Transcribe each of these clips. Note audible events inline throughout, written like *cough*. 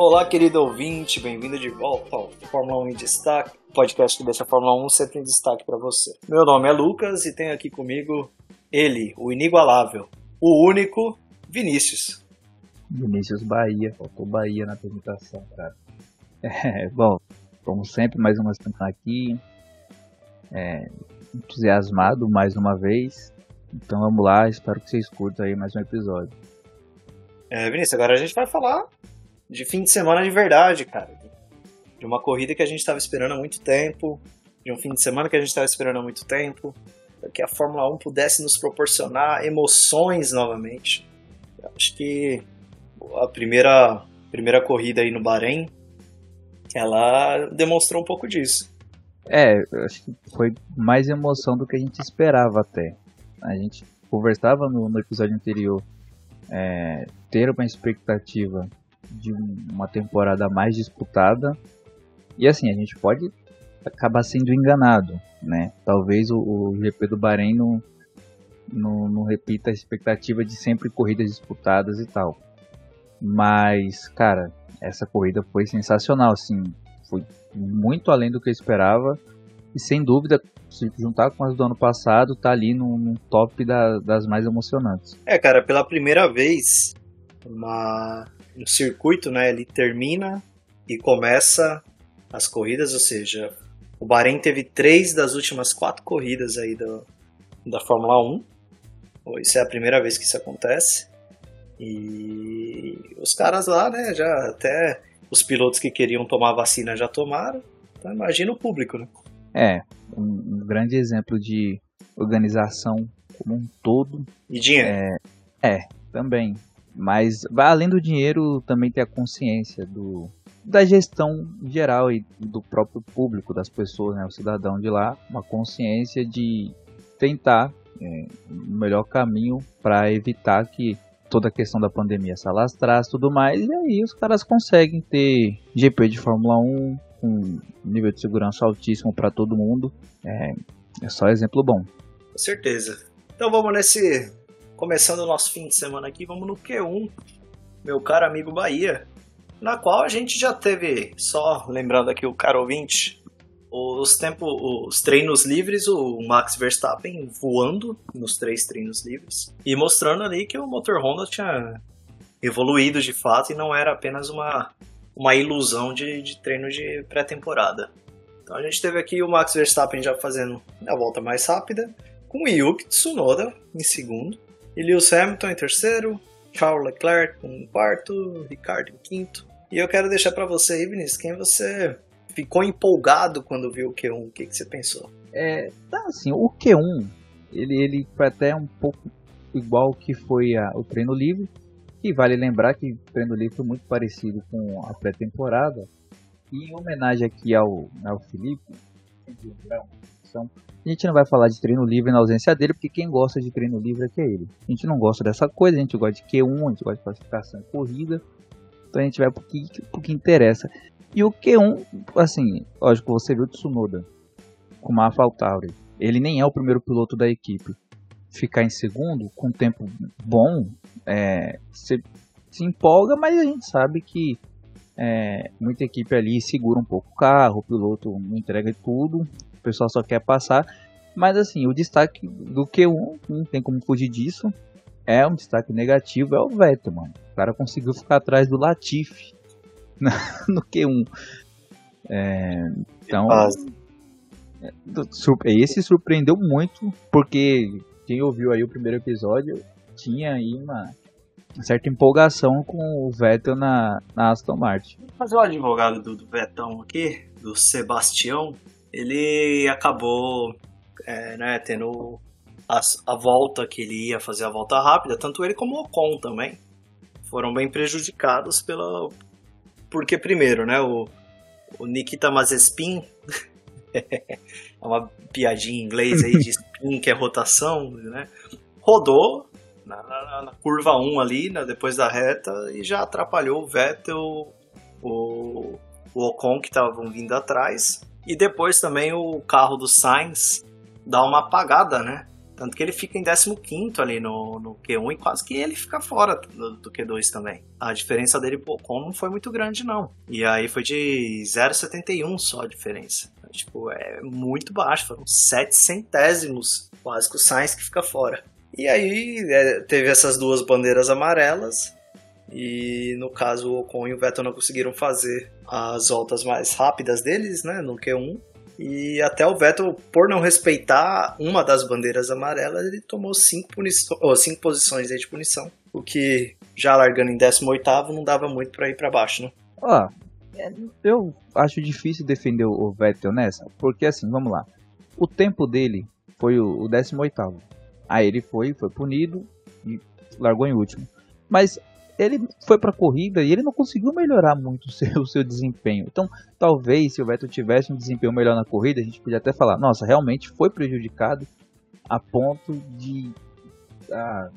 Olá, querido ouvinte, bem-vindo de volta ao Fórmula 1 em Destaque, podcast que deixa a Fórmula 1 sempre em destaque para você. Meu nome é Lucas e tenho aqui comigo ele, o inigualável, o único Vinícius. Vinícius Bahia, faltou Bahia na apresentação, cara. *laughs* É, bom, como sempre, mais uma semana aqui, é, entusiasmado mais uma vez. Então vamos lá, espero que vocês curtam aí mais um episódio. É, Vinícius, agora a gente vai falar de fim de semana de verdade, cara. De uma corrida que a gente estava esperando há muito tempo, de um fim de semana que a gente estava esperando há muito tempo, para que a Fórmula 1 pudesse nos proporcionar emoções novamente. Eu acho que a primeira, primeira corrida aí no Bahrein, ela demonstrou um pouco disso. É, acho que foi mais emoção do que a gente esperava até. A gente conversava no, no episódio anterior é, ter uma expectativa de uma temporada mais disputada. E assim, a gente pode acabar sendo enganado, né? Talvez o, o GP do Bahrein não, não, não repita a expectativa de sempre corridas disputadas e tal. Mas, cara, essa corrida foi sensacional, assim, foi muito além do que eu esperava. E sem dúvida, se juntar com as do ano passado, tá ali no, no top da- das mais emocionantes. É, cara, pela primeira vez, uma, um circuito, né, ele termina e começa as corridas, ou seja, o Bahrein teve três das últimas quatro corridas aí do, da Fórmula 1. Isso é a primeira vez que isso acontece. E os caras lá, né, já até os pilotos que queriam tomar vacina já tomaram. Então imagina o público, né? É, um, um grande exemplo de organização como um todo E dinheiro. também. Mas vai além do dinheiro, também tem a consciência do, da gestão geral e do próprio público, das pessoas, né, o cidadão de lá, uma consciência de tentar é, o melhor caminho para evitar que toda a questão da pandemia se alastrasse e tudo mais. E aí os caras conseguem ter GP de Fórmula 1 com nível de segurança altíssimo para todo mundo. É, é só exemplo bom. Com certeza. Então vamos nesse. Começando o nosso fim de semana aqui, vamos no Q1, meu caro amigo Bahia. Na qual a gente já teve, só lembrando aqui o caro ouvinte, os, tempo, os treinos livres, o Max Verstappen voando nos três treinos livres e mostrando ali que o motor Honda tinha evoluído de fato e não era apenas uma, uma ilusão de, de treino de pré-temporada. Então a gente teve aqui o Max Verstappen já fazendo a volta mais rápida, com o Yuki Tsunoda em segundo, e Lewis Hamilton em terceiro, Charles Leclerc em quarto, Ricardo em quinto. E eu quero deixar para você aí, Vinícius, quem você ficou empolgado quando viu o Q1, o que, que você pensou? É, tá assim, o Q1, ele, ele foi até um pouco igual que foi a- o treino livre, e vale lembrar que o treino livre foi muito parecido com a pré-temporada, e em homenagem aqui ao, ao Felipe, então, a gente não vai falar de treino livre na ausência dele, porque quem gosta de treino livre é que é ele. A gente não gosta dessa coisa, a gente gosta de Q1, a gente gosta de classificação e corrida, então a gente vai pro que, pro que interessa. E o Q1, assim, lógico, você viu o Tsunoda com uma AlphaTauri. Ele nem é o primeiro piloto da equipe. Ficar em segundo, com tempo bom, é, se empolga, mas a gente sabe que é, muita equipe ali segura um pouco o carro, o piloto não entrega tudo, o pessoal só quer passar. Mas assim, o destaque do Q1, não tem como fugir disso, é um destaque negativo, é o Vettel, mano. O cara conseguiu ficar atrás do Latifi *laughs* no Q1. É, então, Quase. Surpre- Esse surpreendeu muito, porque quem ouviu aí o primeiro episódio tinha aí uma certa empolgação com o Vettel na, na Aston Martin. Mas o advogado do, do Betão aqui, do Sebastião, ele acabou é, né, tendo as- a, volta que ele ia fazer a volta rápida, tanto ele como o Ocon também. Foram bem prejudicados pela. Porque, primeiro, né, o, o Nikita Mazepin. *laughs* é uma piadinha em inglês aí de spin, que é rotação, né? Rodou na, na- na curva 1 ali, né, depois da reta, e já atrapalhou o Vettel, o, o Ocon que estavam vindo atrás. E depois também o carro do Sainz dá uma apagada, né? Tanto que ele fica em 15 ali no, no Q1 e quase que ele fica fora do, do Q2 também. A diferença dele pro Ocon não foi muito grande, não. E aí foi de 0,71 só a diferença. Tipo, é muito baixo, foram 7 centésimos quase que o Sainz que fica fora. E aí é, teve essas duas bandeiras amarelas. E no caso o Ocon e o Vettel não conseguiram fazer as voltas mais rápidas deles, né, no Q1. E até o Vettel, por não respeitar uma das bandeiras amarelas, ele tomou cinco, ou cinco posições de punição. O que, já largando em 18 não dava muito pra ir pra baixo, né? É, eu acho difícil defender o Vettel nessa, porque assim, vamos lá. O tempo dele foi o, o 18º. Aí ele foi, foi punido e largou em último. Mas ele foi pra corrida e ele não conseguiu melhorar muito o seu, *laughs* o seu desempenho. Então, talvez se o Vettel tivesse um desempenho melhor na corrida, a gente podia até falar, nossa, realmente foi prejudicado a ponto de ah,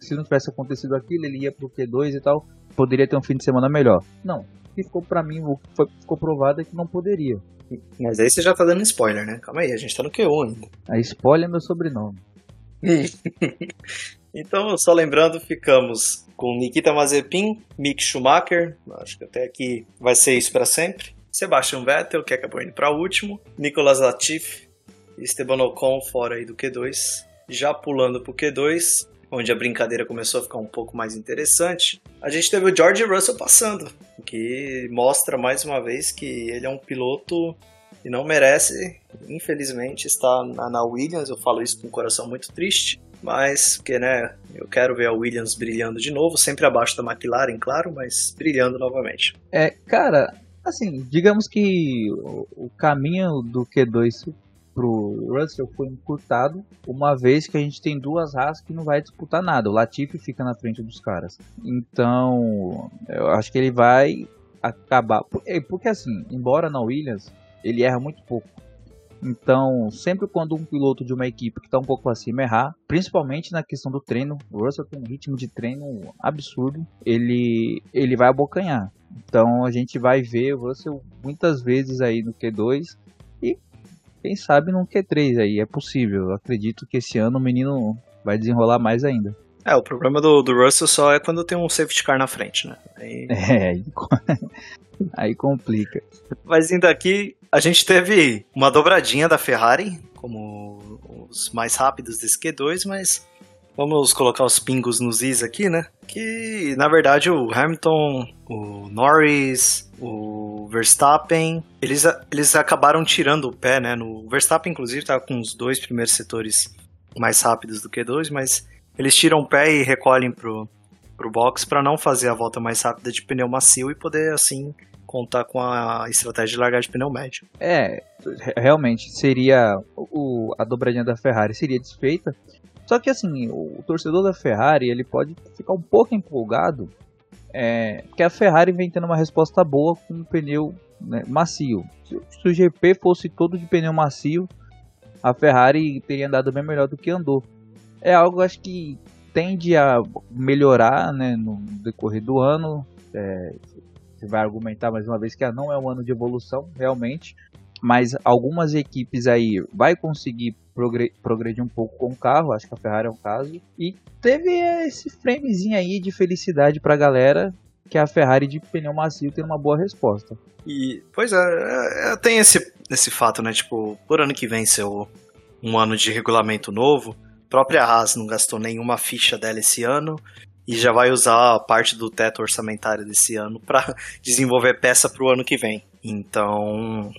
se não tivesse acontecido aquilo, ele ia pro Q2 e tal, poderia ter um fim de semana melhor. Não, o que ficou pra mim, o foi, ficou provado é que não poderia. Mas aí você já tá dando spoiler, né? Calma aí, a gente tá no Q1 ainda. A spoiler é meu sobrenome. *laughs* Então, só lembrando, ficamos com Nikita Mazepin, Mick Schumacher, acho que até aqui vai ser isso para sempre. Sebastian Vettel, que acabou indo para último, Nicolas Latifi, Esteban Ocon fora aí do Q2. Já pulando pro Q2, onde a brincadeira começou a ficar um pouco mais interessante, a gente teve o George Russell passando, o que mostra mais uma vez que ele é um piloto que não merece, infelizmente, estar na Williams. Eu falo isso com um coração muito triste, mas porque, né, eu quero ver a Williams brilhando de novo, sempre abaixo da McLaren, claro, mas brilhando novamente. É, cara, assim, digamos que o, o caminho do Q2 pro Russell foi encurtado, uma vez que a gente tem duas raças que não vai disputar nada. O Latifi fica na frente dos caras. Então, eu acho que ele vai acabar. é, Porque assim, embora na Williams, ele erra muito pouco. Então, sempre quando um piloto de uma equipe que está um pouco acima errar, principalmente na questão do treino, o Russell tem um ritmo de treino absurdo, ele, ele vai abocanhar. Então a gente vai ver o Russell muitas vezes aí no Q2 e quem sabe no Q3 aí, é possível. Eu acredito que esse ano o menino vai desenrolar mais ainda. É, o problema do, do Russell só é quando tem um safety car na frente, né? Aí... *laughs* É, aí, *laughs* aí complica. Mas indo aqui, a gente teve uma dobradinha da Ferrari, como os mais rápidos desse Q2, mas vamos colocar os pingos nos is aqui, né? Que na verdade o Hamilton, o Norris, o Verstappen, eles, eles acabaram tirando o pé, né? No Verstappen, inclusive, tá com os dois primeiros setores mais rápidos do Q2, mas eles tiram o pé e recolhem pro, pro box para não fazer a volta mais rápida de pneu macio e poder assim contar com a estratégia de largar de pneu médio. É, re- realmente seria o, a dobradinha da Ferrari seria desfeita. Só que assim, o, torcedor da Ferrari ele pode ficar um pouco empolgado, é, que a Ferrari vem tendo uma resposta boa com pneu né, macio. Se, se o GP fosse todo de pneu macio, a Ferrari teria andado bem melhor do que andou. É algo acho que tende a melhorar né, no decorrer do ano. É, vai argumentar mais uma vez que ah, não é um ano de evolução, realmente. Mas algumas equipes aí vai conseguir progre- progredir um pouco com o carro, acho que a Ferrari é um caso. E teve esse framezinho aí de felicidade pra galera que a Ferrari de pneu macio tem uma boa resposta. E, pois é, é, é, tem esse, esse fato, né? Tipo, por ano que vem ser um ano de regulamento novo, a própria Haas não gastou nenhuma ficha dela esse ano e já vai usar parte do teto orçamentário desse ano para *laughs* desenvolver peça para o ano que vem. Então,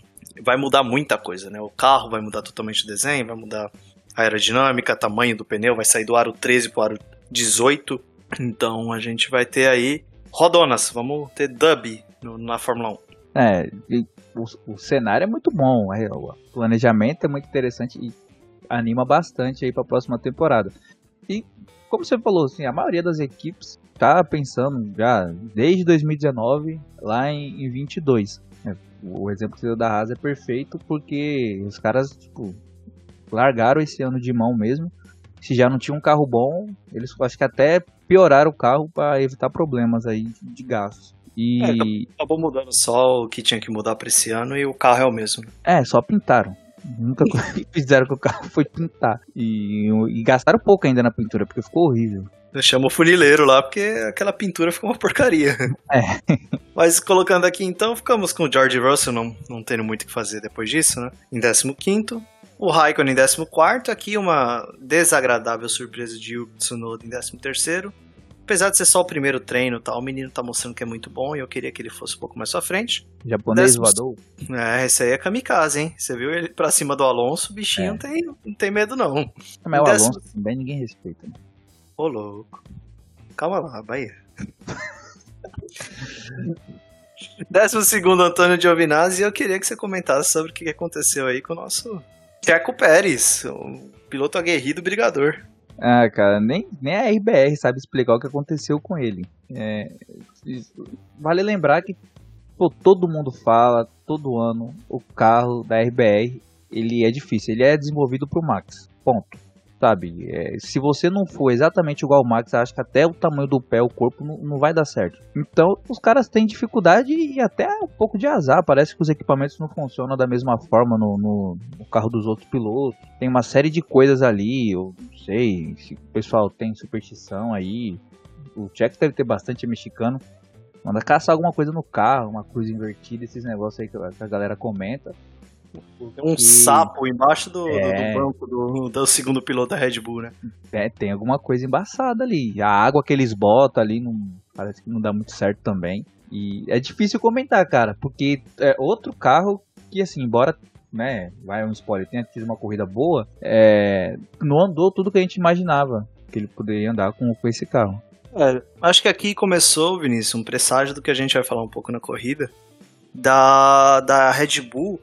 vai mudar muita coisa, né? O carro vai mudar totalmente o desenho, vai mudar a aerodinâmica, tamanho do pneu, vai sair do aro 13 para o aro 18. Então, a gente vai ter aí rodonas, vamos ter dub na Fórmula 1. É, o, o cenário é muito bom, é, o planejamento é muito interessante e anima bastante aí para a próxima temporada. E como você falou, assim, a maioria das equipes tá pensando já desde 2019 lá em, em 22. É, o exemplo que você deu da Haas é perfeito porque os caras tipo, largaram esse ano de mão mesmo. Se já não tinha um carro bom, eles acho que até pioraram o carro para evitar problemas aí de gastos. E Acabou mudando só o que tinha que mudar pra esse ano e o carro é o mesmo. é, só pintaram. Nunca *laughs* fizeram com o carro foi pintar. E, e gastaram pouco ainda na pintura, porque ficou horrível. Eu chamo o funileiro lá porque aquela pintura ficou uma porcaria. *laughs* É. Mas colocando aqui então, ficamos com o George Russell, não, não tendo muito o que fazer depois disso, né? Em 15. O Raikkonen em 14. Aqui uma desagradável surpresa de Yuki Tsunoda em 13. Apesar de ser só o primeiro treino tal, o menino tá mostrando que é muito bom e eu queria que ele fosse um pouco mais pra frente. Japonês Décimo- voador. É, esse aí é kamikaze, hein? Você viu ele pra cima do Alonso, o bichinho É. não, tem, não tem medo não. Mas o Décimo- Alonso também ninguém respeita. né? Ô, louco. Calma lá, Bahia. *laughs* Décimo segundo, Antônio Giovinazzi, e eu queria que você comentasse sobre o que aconteceu aí com o nosso Checo Pérez, o piloto aguerrido brigador. Ah, cara, nem, nem a RBR sabe explicar o que aconteceu com ele. É, vale lembrar que pô, todo mundo fala, todo ano, o carro da RBR, ele é difícil, ele é desenvolvido pro Max, ponto. Sabe, é, se você não for exatamente igual ao Max, acho que até o tamanho do pé, o corpo, não, não vai dar certo. Então, os caras têm dificuldade e até um pouco de azar. Parece que os equipamentos não funcionam da mesma forma no, no- no carro dos outros pilotos. Tem uma série de coisas ali, eu não sei se o pessoal tem superstição aí. O Checo deve ter bastante mexicano. Manda caçar alguma coisa no carro, uma cruz invertida, esses negócios aí que a galera comenta. Tem um E- sapo embaixo do, do- É. do banco do, do segundo piloto da Red Bull, né? É, tem alguma coisa embaçada ali. A água que eles botam ali não, parece que não dá muito certo também. E é difícil comentar, cara, porque é outro carro que, assim, embora, né, vai um spoiler, tenha tido uma corrida boa, é, não andou tudo que a gente imaginava que ele poderia andar com, com esse carro. É, acho que aqui começou, Vinícius, um presságio do que a gente vai falar um pouco na corrida, da, da Red Bull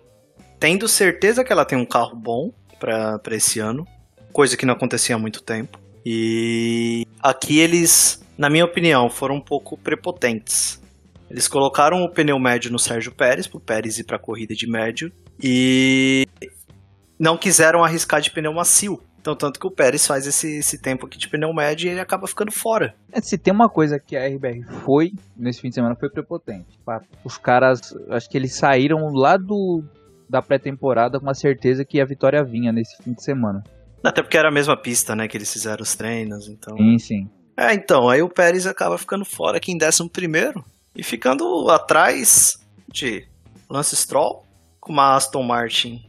tendo certeza que ela tem um carro bom pra esse ano, coisa que não acontecia há muito tempo. E aqui eles, na minha opinião, foram um pouco prepotentes. Eles colocaram o pneu médio no Sérgio Pérez, pro Pérez ir pra corrida de médio, e não quiseram arriscar de pneu macio. Então, tanto que o Pérez faz esse, esse tempo aqui de pneu médio e ele acaba ficando fora. É, se tem uma coisa que a RBR foi nesse fim de semana foi prepotente. Os caras, acho que eles saíram lá do da pré-temporada com a certeza que a vitória vinha nesse fim de semana. Até porque era a mesma pista, né, que eles fizeram os treinos, então... Sim, sim. É, então, aí o Pérez acaba ficando fora aqui em 11 e ficando atrás de Lance Stroll, com uma Aston Martin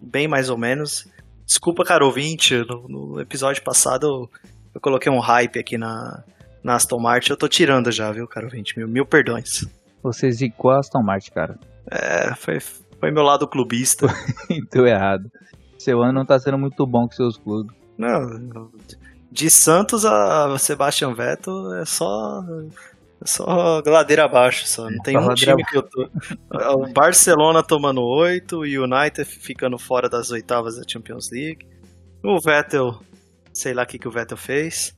bem mais ou menos. Desculpa, cara, ouvinte, no, no episódio passado eu, eu coloquei um hype aqui na, na Aston Martin, eu tô tirando já, viu, cara, ouvinte, mil, mil perdões. Você zicou a Aston Martin, cara. É, foi, foi meu lado clubista. *laughs* Deu errado. Seu ano não tá sendo muito bom com seus clubes. Não, de Santos a Sebastian Vettel é só é só ladeira abaixo, só. Não tem só um time que eu tô. O Barcelona tomando 8, o United ficando fora das oitavas da Champions League. O Vettel, sei lá o que, que o Vettel fez.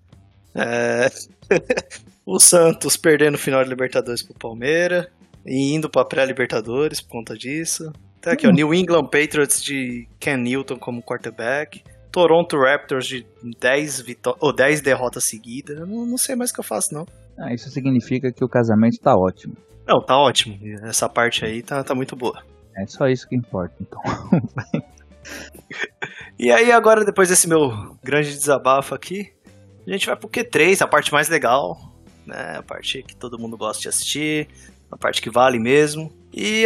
É, *laughs* o Santos perdendo o final de Libertadores pro Palmeiras e indo pra pré-Libertadores por conta disso. Tá aqui, ó, New England Patriots de Ken Newton como quarterback. Toronto Raptors de 10, vitó- ou 10 derrotas seguidas. Eu não, não sei mais o que eu faço, não. Ah, isso significa que o casamento tá ótimo. Não, tá ótimo. Essa parte aí tá, tá muito boa. É só isso que importa, então. *laughs* E aí, agora, depois desse meu grande desabafo aqui, a gente vai pro Q3, a parte mais legal, né? A parte que todo mundo gosta de assistir, a parte que vale mesmo. E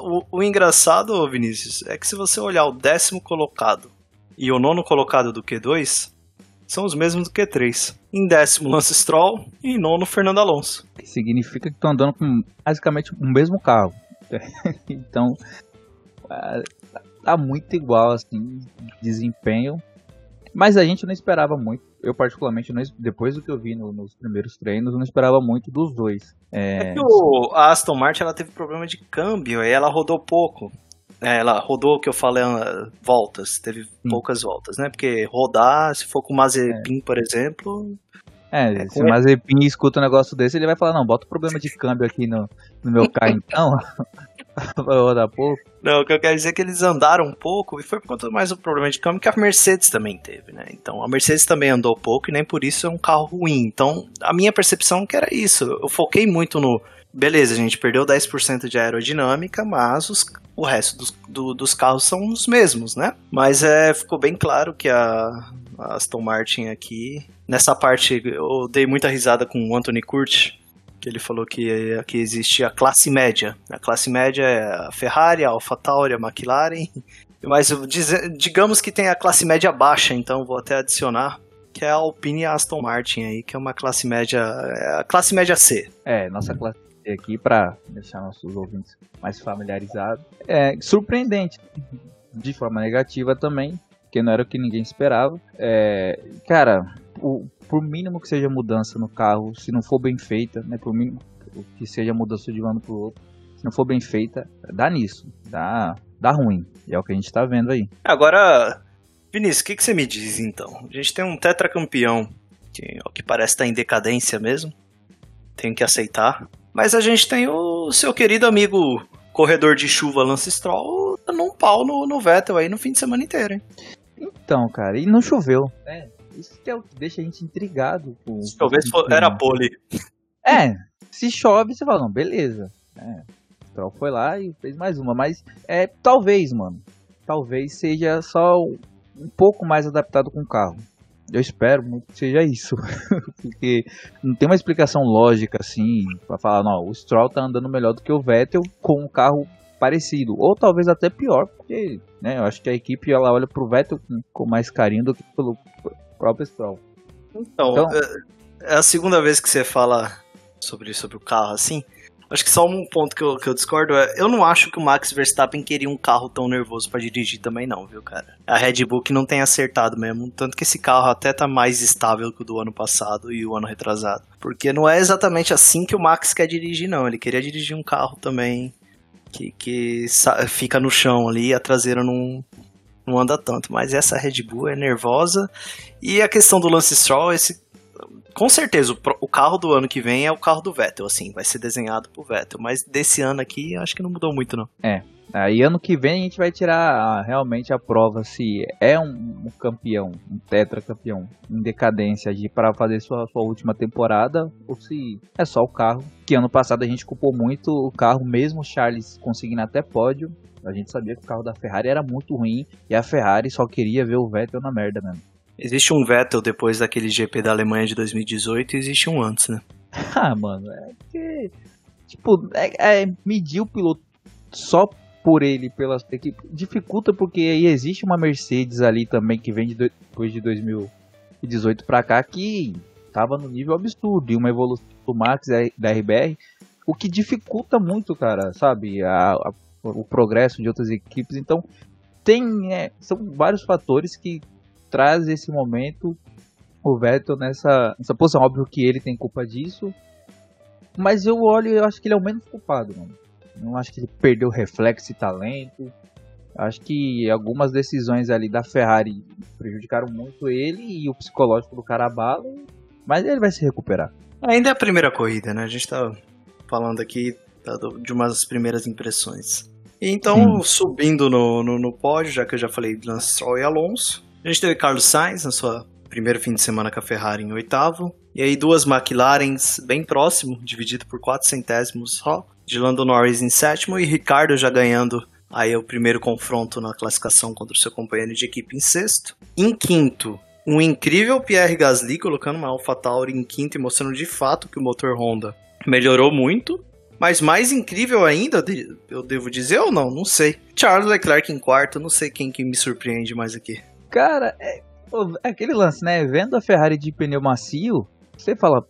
o, o engraçado, Vinícius, é que se você olhar o décimo colocado e o nono colocado do Q2, são os mesmos do Q3. Em décimo, Lance Stroll e em nono, Fernando Alonso. Que significa que estão andando com basicamente o mesmo carro. *laughs* então, ah, tá muito igual, assim, desempenho. Mas a gente não esperava muito. Eu, particularmente, não depois do que eu vi no- nos primeiros treinos, eu não esperava muito dos dois. É É, que o, a Aston Martin ela teve problema de câmbio, aí ela rodou pouco. É, ela rodou o que eu falei, ah, voltas, teve poucas voltas, né? Porque rodar, se for com o Mazepin, por exemplo, É, se com- o Mazepin escuta um negócio desse, ele vai falar, não, bota o problema de câmbio aqui no, no meu carro *laughs* então. *laughs* vai rodar pouco. Não, o que eu quero dizer é que eles andaram um pouco e foi por conta mais do problema de câmbio que a Mercedes também teve, né? Então a Mercedes também andou pouco e nem por isso é um carro ruim. Então a minha percepção que era isso. Eu foquei muito no. Beleza, a gente perdeu 10% de aerodinâmica, mas os- o resto dos, do- dos carros são os mesmos, né? Mas é, ficou bem claro que a, a Aston Martin aqui. Nessa parte eu dei muita risada com o Anthony Curti, que ele falou que aqui existe a classe média. A classe média é a Ferrari, a AlphaTauri, a McLaren, *laughs* mas eu dize- digamos que tem a classe média baixa, então vou até adicionar, que é a Alpine e a Aston Martin aí, que é uma classe média, é a classe média C. É, nossa classe aqui para deixar nossos ouvintes mais familiarizados. É surpreendente, de forma negativa também, que não era o que ninguém esperava. É, cara, o, por mínimo que seja mudança no carro, se não for bem feita, né, por mínimo que seja mudança de um ano pro outro, se não for bem feita, dá nisso, dá, dá ruim. E é o que a gente tá vendo aí. Agora, Vinícius, o que, que você me diz então? A gente tem um tetracampeão que, que parece estar em decadência mesmo, tem que aceitar. Mas a gente tem o seu querido amigo corredor de chuva Lance Stroll dando um pau no, no Vettel aí no fim de semana inteiro, hein? Então, cara, e não choveu. É, isso que é o que deixa a gente intrigado. Com, fo- clima. era pole. É, se chove, você fala, não, beleza. É, o Stroll foi lá e fez mais uma, mas é, talvez, mano. Talvez seja só um pouco mais adaptado com o carro. Eu espero muito que seja isso. *laughs* Porque não tem uma explicação lógica assim pra falar, não, o Stroll tá andando melhor do que o Vettel com um carro parecido. Ou talvez até pior, porque né, eu acho que a equipe ela olha pro Vettel com, com mais carinho do que pelo próprio Stroll. Então, Então- é- é a segunda vez que você fala sobre, sobre o carro assim. Acho que só um ponto que eu, que eu discordo é, eu não acho que o Max Verstappen queria um carro tão nervoso pra dirigir também não, viu, cara? A Red Bull que não tem acertado mesmo, tanto que esse carro até tá mais estável que o do ano passado e o ano retrasado. Porque não é exatamente assim que o Max quer dirigir não, ele queria dirigir um carro também que, que fica no chão ali a traseira não, não anda tanto. Mas essa Red Bull é nervosa. E a questão do Lance Stroll, esse com certeza, o, carro do ano que vem é o carro do Vettel, assim, vai ser desenhado pro Vettel. Mas desse ano aqui, acho que não mudou muito, não. Aí ano que vem a gente vai tirar ah, realmente a prova se é um, um campeão, um tetracampeão em decadência de para fazer sua, sua última temporada ou se é só o carro. Que ano passado a gente culpou muito o carro, mesmo o Charles conseguindo até pódio. A gente sabia que o carro da Ferrari era muito ruim e a Ferrari só queria ver o Vettel na merda mesmo. Existe um Vettel depois daquele GP da Alemanha de 2018 e existe um antes, né? *laughs* Ah, mano, é que. Tipo, é, é medir o piloto só por ele, pela equipe, dificulta porque aí existe uma Mercedes ali também que vem de depois de 2018 pra cá que tava no nível absurdo e uma evolução do Max da RBR, o que dificulta muito, cara, sabe, a- a- o progresso de outras equipes. Então, tem é, são vários fatores que trazem esse momento o Vettel nessa, nessa posição. Óbvio que ele tem culpa disso, mas eu olho e eu acho que ele é o menos culpado, mano. Não acho que ele perdeu reflexo e talento. Acho que algumas decisões ali da Ferrari prejudicaram muito ele e o psicológico do cara abala. Mas ele vai se recuperar. Ainda é a primeira corrida, né? A gente tá falando aqui tá, de umas primeiras impressões. Então, subindo no, no, no pódio, já que eu já falei de Lance Stroll e Alonso, a gente teve Carlos Sainz na sua primeiro fim de semana com a Ferrari em oitavo. E aí duas McLarens bem próximo, dividido por quatro centésimos só. De Lando Norris em sétimo e Ricardo já ganhando aí o primeiro confronto na classificação contra o seu companheiro de equipe em sexto. Em quinto, um incrível Pierre Gasly colocando uma AlphaTauri em quinto e mostrando de fato que o motor Honda melhorou muito. Mas mais incrível ainda, eu devo dizer ou não? Não sei. Charles Leclerc em quarto, não sei quem que me surpreende mais aqui. Cara, é, aquele lance, né? Vendo a Ferrari de pneu macio, você fala.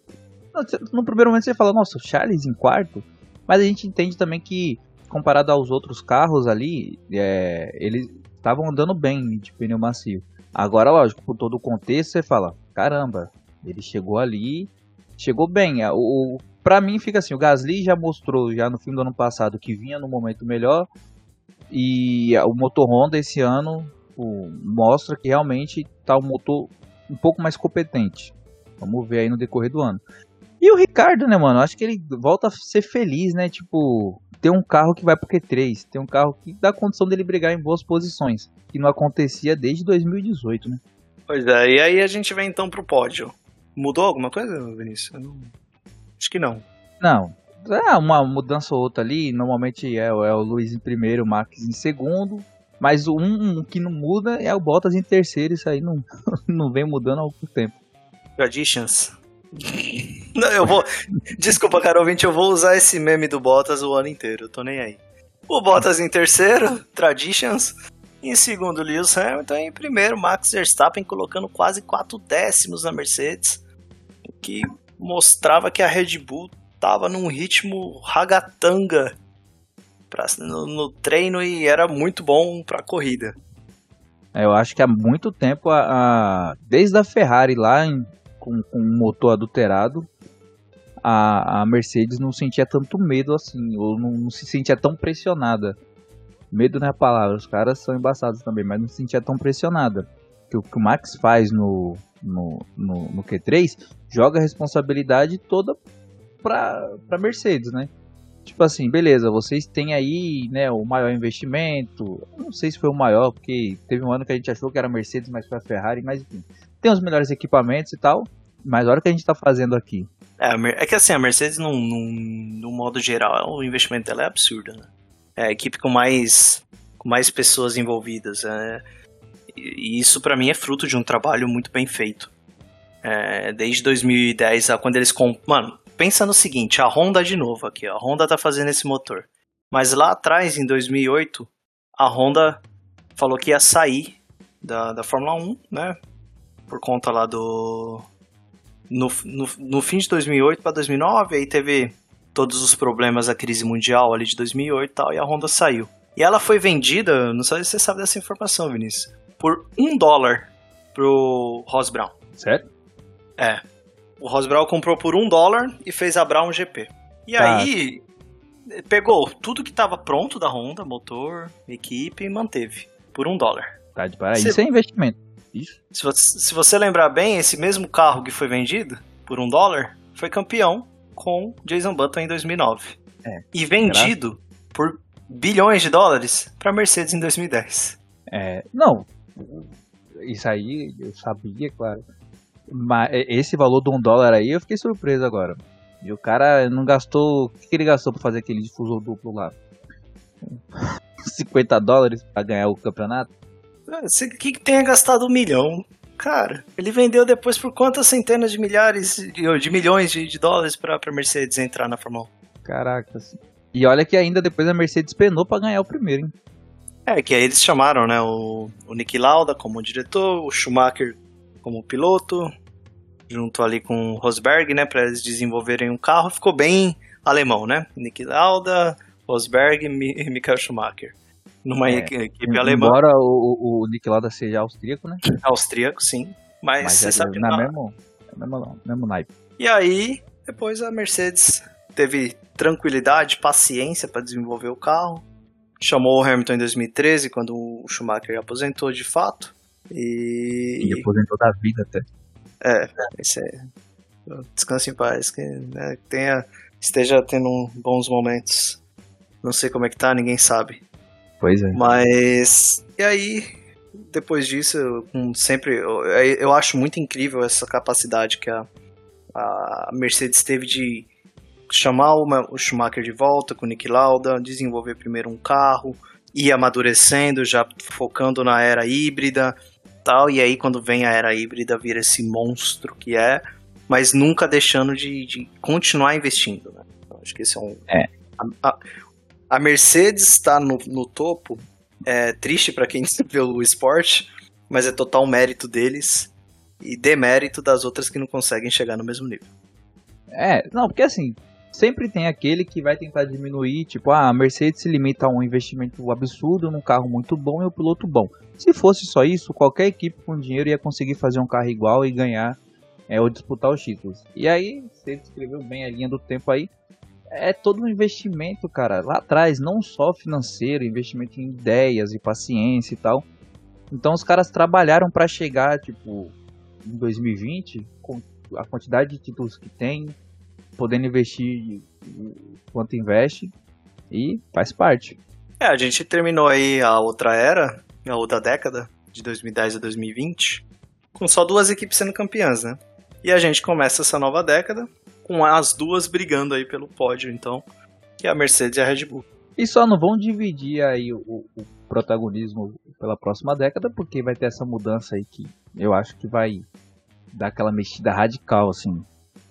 No primeiro momento você fala, nossa, o Charles em quarto. Mas a gente entende também que, comparado aos outros carros ali, é, eles estavam andando bem de pneu macio. Agora, lógico, por todo o contexto, você fala, caramba, ele chegou ali, chegou bem. É, O, o, pra mim fica assim, o Gasly já mostrou já no fim do ano passado que vinha no momento melhor. E o motor Honda esse ano o- mostra que realmente tá um motor um pouco mais competente. Vamos ver aí no decorrer do ano. E o Ricardo, né, mano? Acho que ele volta a ser feliz, né? Tipo, ter um carro que vai pro Q3, ter um carro que dá condição dele brigar em boas posições, que não acontecia desde 2018, né? Pois é, e aí a gente vem então pro pódio. Mudou alguma coisa, Vinícius? Não- Acho que não. Não, é uma mudança ou outra ali, normalmente é, o- é o Luiz em primeiro, o Max em segundo, mas um, um que não muda é o Bottas em terceiro, isso aí não, *laughs* não vem mudando há algum tempo. Traditions. Não, eu vou. Desculpa, cara ouvinte, eu vou usar esse meme do Bottas o ano inteiro, eu tô nem aí. O Bottas em terceiro, Traditions. Em segundo, Lewis Hamilton. Em primeiro, Max Verstappen colocando quase quatro décimos na Mercedes. O que mostrava que a Red Bull tava num ritmo ragatanga pra- no, no treino e era muito bom pra corrida. É, eu acho que há muito tempo, a, a- desde a Ferrari lá em- com, com um motor adulterado, a, a Mercedes não sentia tanto medo assim, ou não, não se sentia tão pressionada. Medo não é a palavra, os caras são embaçados também, mas não se sentia tão pressionada. Que o que o Max faz no, no, no, no Q3 joga a responsabilidade toda pra, pra Mercedes, né? Tipo assim, beleza, vocês têm aí, né, o maior investimento. Não sei se foi o maior, porque teve um ano que a gente achou que era Mercedes, mas foi a Ferrari, mas enfim. Tem os melhores equipamentos e tal. Mas olha o que a gente tá fazendo aqui. É, é que assim, a Mercedes, num, num modo geral, o investimento dela é absurdo, né? É a equipe com mais, com mais pessoas envolvidas. é. E isso pra mim é fruto de um trabalho muito bem feito. É, desde 2010, a- quando eles... Mano, pensa no seguinte, a Honda de novo aqui, ó, a Honda tá fazendo esse motor. Mas lá atrás, em 2008, a Honda falou que ia sair da, da Fórmula 1, né? Por conta lá do, no, no, no fim de 2008 para 2009, aí teve todos os problemas da crise mundial ali de 2008 e tal, e a Honda saiu. E ela foi vendida, não sei se você sabe dessa informação, Vinícius, por um dólar pro Ross Brown. Certo? É. O Ross Brown comprou por um dólar e fez a Brown GP. E Tá. aí, pegou tudo que estava pronto da Honda, motor, equipe, e manteve por um dólar. Tá de Isso é investimento. Isso. Se você, se você lembrar bem, esse mesmo carro que foi vendido por um dólar foi campeão com Jason Button em 2009. É. E vendido por bilhões de dólares para Mercedes em 2010. É, não. Isso aí eu sabia, claro. Mas esse valor de um dólar aí eu fiquei surpreso agora. E o cara não gastou. O que ele gastou pra fazer aquele difusor duplo lá? *laughs* 50 dólares pra ganhar o campeonato? Ah, Você que tenha gastado um milhão? Cara, ele vendeu depois por quantas centenas de milhares de, de milhões de, de dólares para a Mercedes entrar na Fórmula 1? Caracas. E olha que ainda depois a Mercedes penou pra ganhar o primeiro, hein? É, que aí eles chamaram, né, o, o Nick Lauda como diretor, o Schumacher como piloto, junto ali com o Rosberg, né, para eles desenvolverem um carro. Ficou bem alemão, né? Nick Lauda, Rosberg e Mi- Michael Schumacher. Numa É, equi- equipe alemã, Embora o, o, Nick Lauda seja austríaco, né? austríaco, sim. Mas, Mas você é sabe na mesmo, na mesmo, mesmo naipe. E aí, depois a Mercedes teve tranquilidade, paciência para desenvolver o carro. Chamou o Hamilton em 2013, quando o Schumacher aposentou de fato. E E. aposentou da vida até. É, esse é. Descanse em paz, que né, tenha, esteja tendo bons momentos. Não sei como é que tá, ninguém sabe. Pois é. Mas. E aí, depois disso, eu, sempre. Eu, eu acho muito incrível essa capacidade que a, a Mercedes teve de chamar o, Ma- o Schumacher de volta com o Nick Lauda, desenvolver primeiro um carro, ir amadurecendo, já focando na era híbrida tal. E aí, quando vem a era híbrida, vira esse monstro que é, mas nunca deixando de, de continuar investindo. Né? Eu acho que esse é um. É. A, a- a Mercedes está no, no topo. É triste para quem *laughs* vê o esporte, mas é total mérito deles e demérito das outras que não conseguem chegar no mesmo nível. É, não, porque assim, sempre tem aquele que vai tentar diminuir, tipo, ah, a Mercedes se limita a um investimento absurdo num carro muito bom e um piloto bom. Se fosse só isso, qualquer equipe com dinheiro ia conseguir fazer um carro igual e ganhar é, ou disputar os títulos. E aí, você descreveu bem a linha do tempo aí. É todo um investimento, cara, lá atrás, não só financeiro, investimento em ideias e paciência e tal. Então os caras trabalharam pra chegar, tipo, em 2020 com a quantidade de títulos que tem, podendo investir quanto investe e faz parte. É, a gente terminou aí a outra era, a outra década, de 2010 a 2020, com só duas equipes sendo campeãs, né? E a gente começa essa nova década com as duas brigando aí pelo pódio, então, que é a Mercedes e a Red Bull. E só não vão dividir aí o, o protagonismo pela próxima década, porque vai ter essa mudança aí que eu acho que vai dar aquela mexida radical, assim.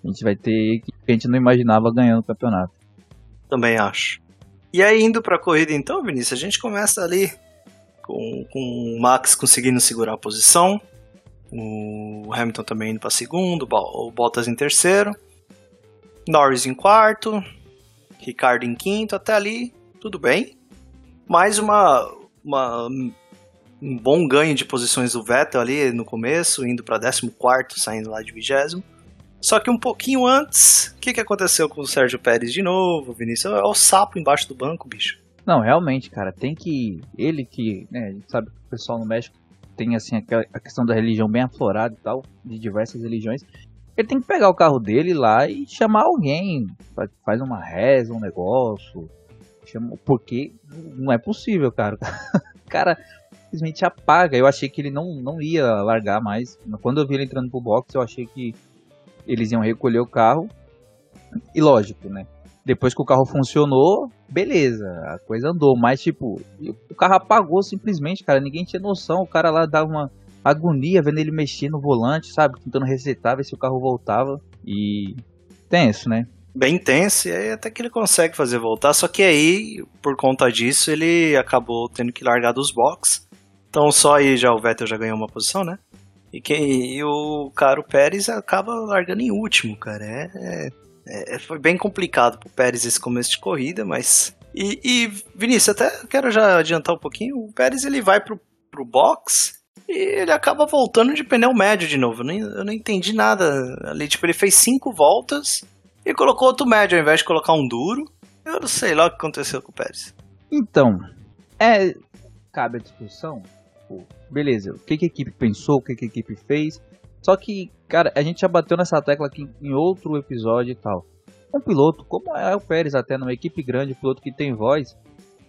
A gente vai ter que a gente não imaginava ganhando o campeonato. Também acho. E aí, indo pra corrida então, Vinícius, a gente começa ali com, com o Max conseguindo segurar a posição, o Hamilton também indo para segundo, o Bottas em terceiro, Norris em quarto, Ricardo em quinto, até ali tudo bem. Mais uma, uma um bom ganho de posições do Vettel ali no começo, indo para 14, saindo lá de 20. Só que um pouquinho antes, o que, que aconteceu com o Sérgio Pérez de novo, Vinícius? É o sapo embaixo do banco, bicho. Não, realmente, cara, tem que. Ele que, né, sabe que o pessoal no México tem assim a questão da religião bem aflorada e tal, de diversas religiões. Ele tem que pegar o carro dele lá e chamar alguém, faz uma reza, um negócio, chama, porque não é possível, cara. *laughs* O cara simplesmente apaga. Eu achei que ele não, não ia largar mais. Quando eu vi ele entrando pro box, eu achei que eles iam recolher o carro. E lógico, né? Depois que o carro funcionou, beleza, a coisa andou. Mas, tipo, o carro apagou simplesmente, cara. Ninguém tinha noção. O cara lá dava uma agonia vendo ele mexer no volante, sabe? Tentando resetar, ver se o carro voltava. E. Tenso, né? Bem tenso, e aí até que ele consegue fazer voltar. Só que aí, por conta disso, ele acabou tendo que largar dos box. Então só aí já o Vettel já ganhou uma posição, né? E, quem, e o Caro Pérez acaba largando em último, cara. É, é, é, foi bem complicado pro Pérez esse começo de corrida, mas. E, e Vinícius, até quero já adiantar um pouquinho. O Pérez ele vai pro, pro box e ele acaba voltando de pneu médio de novo. Eu não, eu não entendi nada ali. Tipo, ele fez cinco voltas e colocou outro médio ao invés de colocar um duro. Eu não sei lá o que aconteceu com o Pérez. Então, é. Cabe a discussão. Pô, beleza, o que, que a equipe pensou, o que, que a equipe fez. Só que, cara, a gente já bateu nessa tecla aqui em outro episódio e tal. Um piloto, como é o Pérez até numa equipe grande, um piloto que tem voz,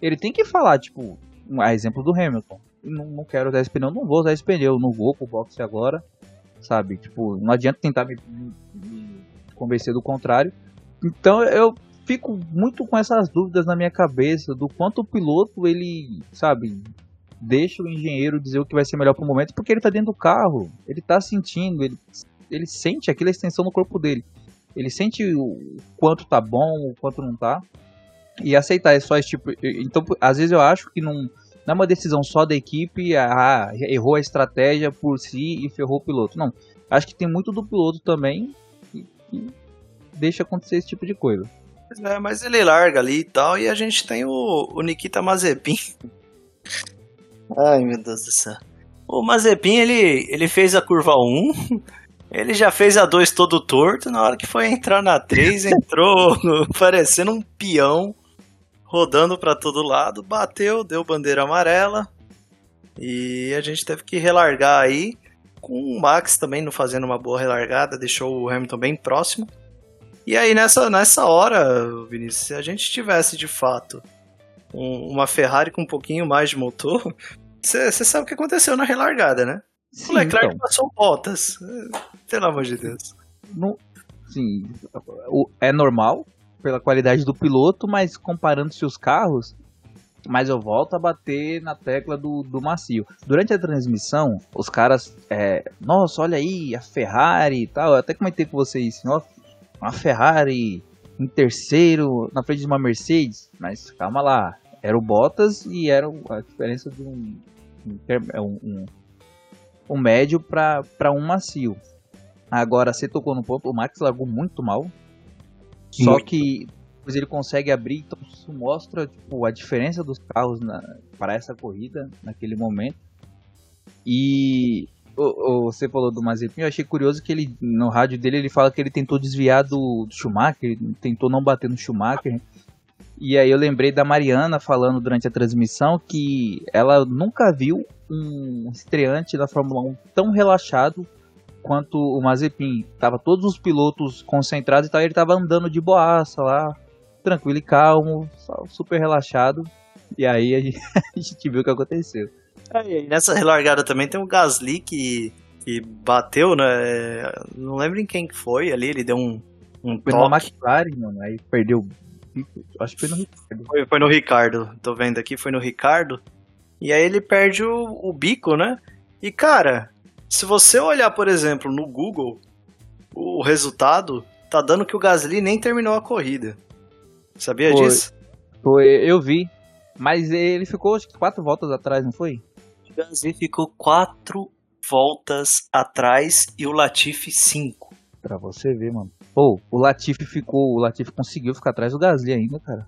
ele tem que falar, tipo, a exemplo do Hamilton. Não, não quero usar esse pneu, não vou usar esse pneu, não vou pro boxe agora, sabe? Tipo, não adianta tentar me, me convencer do contrário. Então eu fico muito com essas dúvidas na minha cabeça do quanto o piloto ele, sabe, deixa o engenheiro dizer o que vai ser melhor pro momento, porque ele tá dentro do carro, ele tá sentindo, ele, ele sente aquela extensão no corpo dele. Ele sente o quanto tá bom, o quanto não tá. E aceitar é só esse tipo. Então, às vezes eu acho que não, não é uma decisão só da equipe, ah, errou a estratégia por si e ferrou o piloto. Não. Acho que tem muito do piloto também que, que deixa acontecer esse tipo de coisa. É, mas ele larga ali e tal, e a gente tem o, o Nikita Mazepin, Ai, meu Deus do céu. O Mazepin, ele, ele fez a curva 1, *laughs* ele já fez a 2 todo torto, na hora que foi entrar na 3, entrou *laughs* parecendo um peão, rodando para todo lado, bateu, deu bandeira amarela, e a gente teve que relargar aí, com o Max também não fazendo uma boa relargada, deixou o Hamilton bem próximo. E aí nessa, nessa hora, Vinícius, se a gente tivesse de fato um, uma Ferrari com um pouquinho mais de motor, você sabe o que aconteceu na relargada, né? Sim, o Leclerc então. passou botas. Pelo amor de Deus. Não, sim, é normal pela qualidade do piloto, mas comparando-se os carros, mas eu volto a bater na tecla do, do macio. Durante a transmissão, os caras, é, nossa, olha aí, a Ferrari e tal. Eu até comentei com vocês, ó, uma Ferrari em terceiro, na frente de uma Mercedes, mas calma lá, era o Bottas e era a diferença de um, um, é um, médio para um macio. Agora, você tocou no ponto, o Max largou muito mal. Só Muito. que depois ele consegue abrir, então isso mostra tipo, a diferença dos carros para essa corrida naquele momento. E o, o- você falou do Mazepin, eu achei curioso que ele no rádio dele ele fala que ele tentou desviar do, do Schumacher, tentou não bater no Schumacher. E aí eu lembrei da Mariana falando durante a transmissão que ela nunca viu um estreante da Fórmula 1 tão relaxado enquanto o Mazepin tava todos os pilotos concentrados e tal, ele tava andando de boaça lá, tranquilo e calmo, super relaxado. E aí a gente, *laughs* a gente viu o que aconteceu. Aí, nessa relargada também tem o Gasly que, que bateu, né? Não lembro em quem que foi ali, ele deu um, um Foi toque. McLaren, mano, aí perdeu. Acho que foi no Ricardo. Foi, foi no Ricardo, tô vendo aqui, foi no Ricardo. E aí ele perde o, o bico, né? E cara, se você olhar, por exemplo, no Google, o resultado tá dando que o Gasly nem terminou a corrida. Sabia Foi. disso? Foi, eu vi. Mas ele ficou acho que quatro voltas atrás, não foi? O Gasly ficou quatro voltas atrás e o Latifi cinco. Pra você ver, mano. Pô, o Latifi ficou. O Latifi conseguiu ficar atrás do Gasly ainda, cara.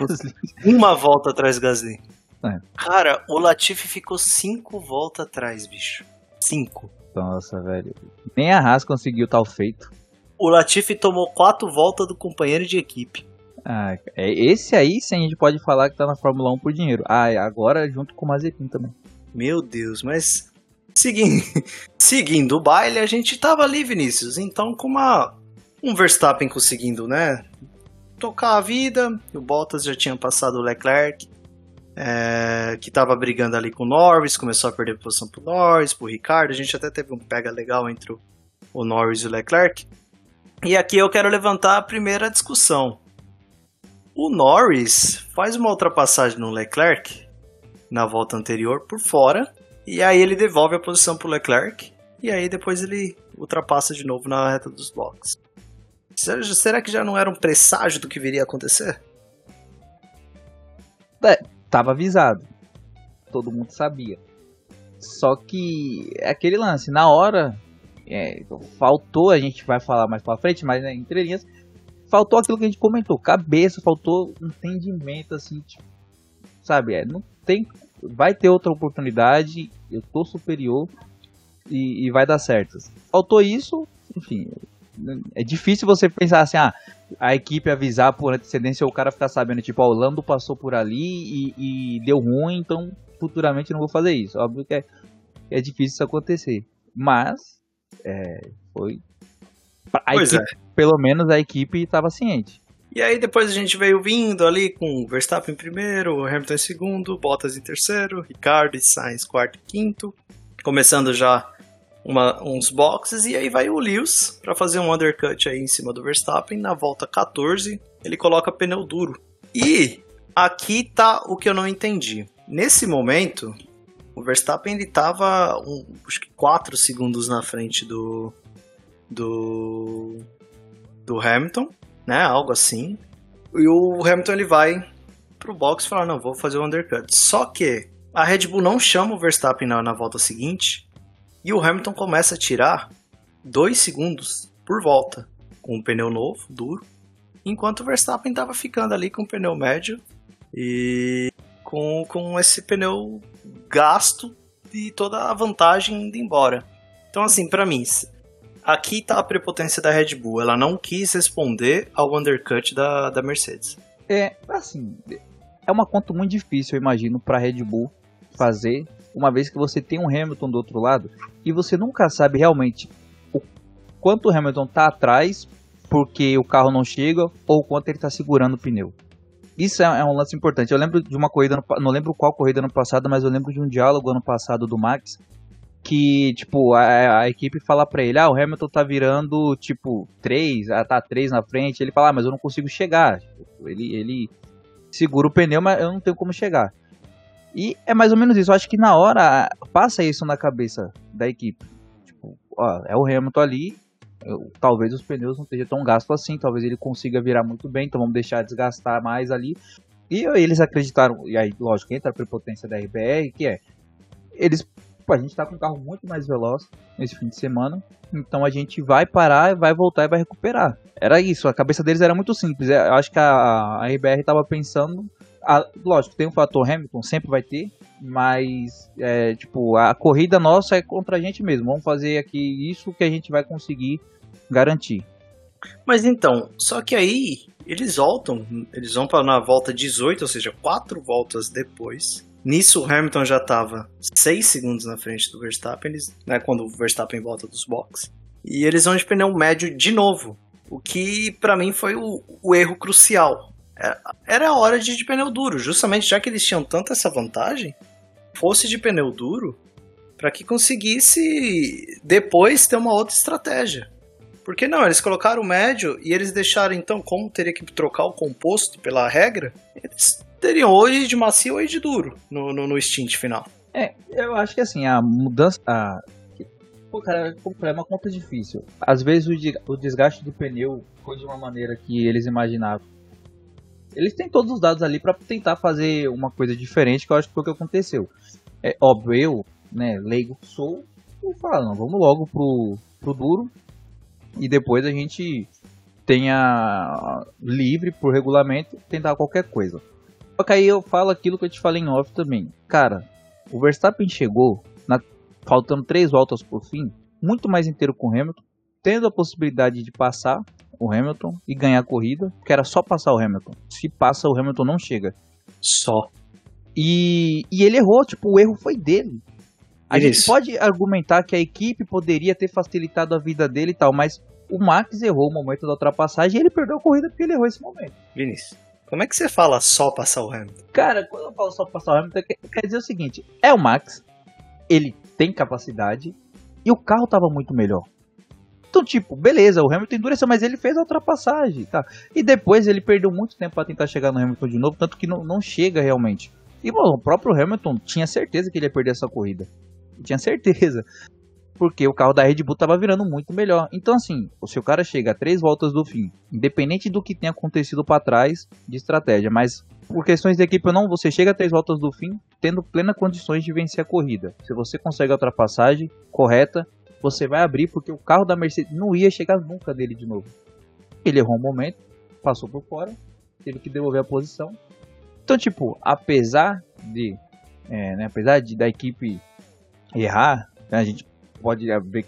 Gasly. *laughs* Uma volta atrás do Gasly. É. Cara, o Latifi ficou cinco voltas atrás, bicho. Cinco. Nossa, velho. Nem a Haas conseguiu tal feito. O Latifi tomou quatro voltas do companheiro de equipe. Ah, é, esse aí sim a gente pode falar que tá na Fórmula 1 por dinheiro. Ah, e agora junto com o Mazepin também. Meu Deus, mas seguindo, *laughs* seguindo o baile, a gente tava ali, Vinícius. Então, com uma um Verstappen conseguindo, né, tocar a vida, o Bottas já tinha passado o Leclerc, é, que tava brigando ali com o Norris, começou a perder posição pro Norris, pro Ricardo. A gente até teve um pega legal entre o, o Norris e o Leclerc. E aqui eu quero levantar a primeira discussão. O Norris faz uma ultrapassagem no Leclerc na volta anterior por fora. E aí ele devolve a posição pro Leclerc. E aí depois ele ultrapassa de novo na reta dos boxes. Será- que já não era um presságio do que viria a acontecer? Tava avisado. Todo mundo sabia. Só que é aquele lance, na hora, é, faltou, a gente vai falar mais pra frente, mas né, entre linhas, faltou aquilo que a gente comentou, cabeça, faltou entendimento, assim, tipo, sabe, é, não tem, vai ter outra oportunidade, eu tô superior e, e vai dar certo. Faltou isso, enfim, é difícil você pensar assim, ah, a equipe avisar por antecedência ou o cara ficar sabendo, tipo, ó, o Lando passou por ali e, e deu ruim, então futuramente não vou fazer isso. Óbvio que é, é difícil isso acontecer. Mas, é, foi. Equipe, Pelo menos a equipe estava ciente. E aí depois a gente veio vindo ali com o Verstappen em primeiro, Hamilton em segundo, Bottas em terceiro, Ricardo e Sainz quarto e quinto. Começando já uma- uns boxes e aí vai o Lewis para fazer um undercut aí em cima do Verstappen na volta 14, ele coloca pneu duro. E aqui tá o que eu não entendi. Nesse momento, o Verstappen ele tava um, acho que 4 segundos na frente do do do Hamilton né? Algo assim. E o Hamilton ele vai pro box e fala: Não, vou fazer o undercut. Só que a Red Bull não chama o Verstappen na, na volta seguinte e o Hamilton começa a tirar 2 segundos por volta com um pneu novo, duro, enquanto o Verstappen estava ficando ali com o pneu médio e com, com esse pneu gasto e toda a vantagem indo embora. Então, assim, para mim, aqui tá a prepotência da Red Bull. Ela não quis responder ao undercut da, da Mercedes. É, assim, é uma conta muito difícil, eu imagino, para Red Bull fazer, uma vez que você tem um Hamilton do outro lado e você nunca sabe realmente o quanto o Hamilton tá atrás porque o carro não chega ou quanto ele tá segurando o pneu. Isso é, é um lance importante. Eu lembro de uma corrida, no não lembro qual corrida ano passado, mas eu lembro de um diálogo ano passado do Max que, tipo, a, a equipe fala pra ele, ah, o Hamilton tá virando, tipo, 3, ah, tá 3 na frente, ele fala, ah, mas eu não consigo chegar. Tipo, Ele, ele segura o pneu, mas eu não tenho como chegar. E é mais ou menos isso, eu acho que na hora passa isso na cabeça da equipe. Tipo, ó, é o Hamilton ali, eu- talvez os pneus não estejam tão gastos assim, talvez ele consiga virar muito bem, então vamos deixar desgastar mais ali. E eles acreditaram, e aí, lógico, entra a prepotência da RBR, que é, eles, pô, a gente tá com um carro muito mais veloz nesse fim de semana, então a gente vai parar, vai voltar e vai recuperar. Era isso, a cabeça deles era muito simples, é, eu acho que a, a RBR tava pensando, a- lógico, tem um fator Hamilton, sempre vai ter, mas, é, tipo, a corrida nossa é contra a gente mesmo, vamos fazer aqui isso que a gente vai conseguir garantir. Mas então, só que aí eles voltam, eles vão para na volta 18, ou seja, quatro voltas depois, Nisso, o Hamilton já estava 6 segundos na frente do Verstappen, eles, né, quando o Verstappen volta dos boxes. E eles vão de pneu médio de novo. O que, para mim, foi o, o erro crucial. Era, era a hora de ir de pneu duro, justamente já que eles tinham tanta essa vantagem, fosse de pneu duro, para que conseguisse depois ter uma outra estratégia. Porque não, eles colocaram o médio e eles deixaram então, como teria que trocar o composto pela regra, eles teriam hoje de macio ou de duro no, no, no stint final. É, eu acho que assim, a mudança. A... Pô, cara, é uma conta difícil. Às vezes o, o desgaste do pneu foi de uma maneira que eles imaginavam. Eles têm todos os dados ali pra tentar fazer uma coisa diferente, que eu acho que foi o que aconteceu. É óbvio, eu, né, leigo que sou, eu falo, não, vamos logo pro, pro duro e depois a gente tenha livre por regulamento tentar qualquer coisa. Só que aí eu falo aquilo que eu te falei em off também. Cara, o Verstappen chegou, na- faltando três voltas por fim, muito mais inteiro com o Hamilton, tendo a possibilidade de passar o Hamilton e ganhar a corrida, que era só passar o Hamilton. Se passa, o Hamilton não chega. Só. E, e ele errou, tipo, o erro foi dele. A gente Isso. pode argumentar que a equipe poderia ter facilitado a vida dele e tal, mas o Max errou o momento da ultrapassagem e ele perdeu a corrida porque ele errou esse momento. Vinícius, como é que você fala só passar o Hamilton? Cara, quando eu falo só passar o Hamilton, quer, quer dizer o seguinte: é o Max, ele tem capacidade e o carro tava muito melhor. Então, tipo, beleza, o Hamilton endureceu, mas ele fez a ultrapassagem, tá? E depois ele perdeu muito tempo pra tentar chegar no Hamilton de novo, tanto que não, não chega realmente. E bom, o próprio Hamilton tinha certeza que ele ia perder essa corrida. Tinha certeza. Porque o carro da Red Bull tava virando muito melhor. Então, assim, se o cara chega a três voltas do fim, independente do que tenha acontecido pra trás de estratégia, mas por questões de equipe ou não, você chega a três voltas do fim, tendo plena condições de vencer a corrida. Se você consegue a ultrapassagem correta, você vai abrir, porque o carro da Mercedes não ia chegar nunca dele de novo. Ele errou um momento, passou por fora, teve que devolver a posição. Então, tipo, apesar de, é, né, apesar de da equipe errar, né, a gente pode ver-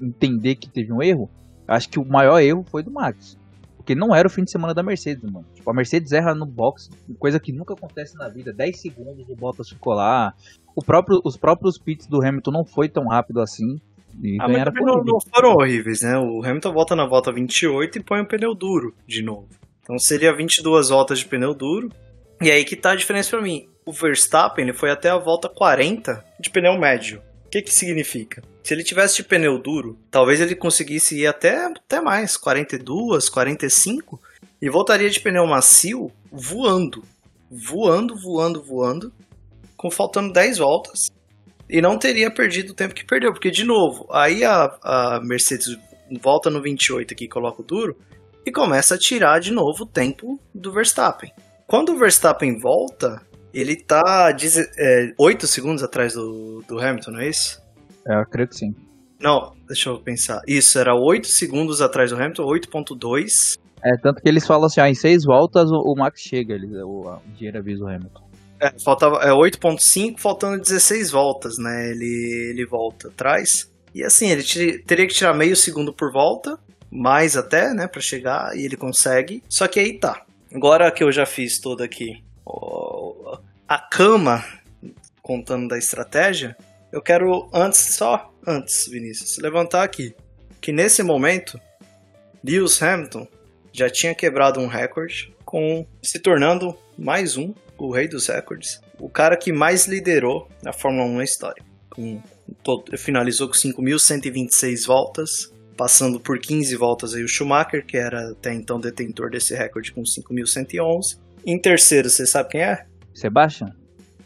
entender que teve um erro. Acho que o maior erro foi do Max. Porque não era o fim de semana da Mercedes, mano. Tipo, a Mercedes erra no box, coisa que nunca acontece na vida. 10 segundos o Bottas ficou lá. O próprio, os próprios pits do Hamilton não foi tão rápido assim. E Ah, mas ganharam também não, não foram horríveis, né? O Hamilton volta na volta 28 e põe o pneu duro de novo. Então seria 22 voltas de pneu duro. E aí que tá a diferença pra mim. O Verstappen ele foi até a volta 40 de pneu médio. O que que significa? Se ele tivesse de pneu duro, talvez ele conseguisse ir até, até mais, 42, 45, e voltaria de pneu macio voando. Voando, voando, voando, com faltando 10 voltas. E não teria perdido o tempo que perdeu, porque, de novo, aí a, a Mercedes volta no 28 aqui, coloca o duro, e começa a tirar de novo o tempo do Verstappen. Quando o Verstappen volta, ele tá deze- é, 8 segundos atrás do, do Hamilton, não é isso? É, eu creio que sim. Não, deixa eu pensar. Isso, era 8 segundos atrás do Hamilton, 8.2. É, tanto que eles falam assim, ah, em seis voltas o, o Max chega, ele, o, o dinheiro avisa o Hamilton. É, faltava é 8.5, faltando 16 voltas, né? Ele, ele volta atrás. E assim, ele tiri- teria que tirar meio segundo por volta, mais até, né, Pra chegar, e ele consegue. Só que aí tá. Agora que eu já fiz toda aqui ó, a cama, contando da estratégia, eu quero antes, só antes, Vinícius, levantar aqui. Que nesse momento, Lewis Hamilton já tinha quebrado um recorde, com se tornando mais um, o rei dos recordes, o cara que mais liderou na Fórmula 1 na história. Com, todo- finalizou com 5.126 voltas, passando por 15 voltas aí o Schumacher, que era até então detentor desse recorde com 5.111. Em terceiro, você sabe quem é? Sebastian?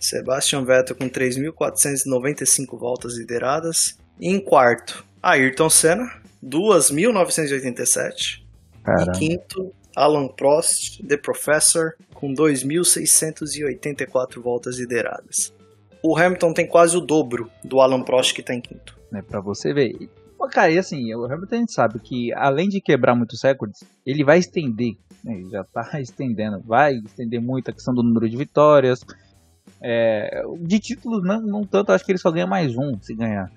Sebastian Vettel com 3.495 voltas lideradas. E em quarto, Ayrton Senna, 2.987. Cara, E quinto, Alan Prost, The Professor, com 2.684 voltas lideradas. O Hamilton tem quase o dobro do Alan Prost que está em quinto. né, pra você ver. Cara, e assim, o Hamilton a gente sabe que além de quebrar muitos recordes, ele vai estender, né, ele já tá *laughs* estendendo, vai estender muito a questão do número de vitórias. É, de títulos, não, não tanto, acho que ele só ganha mais um se ganhar.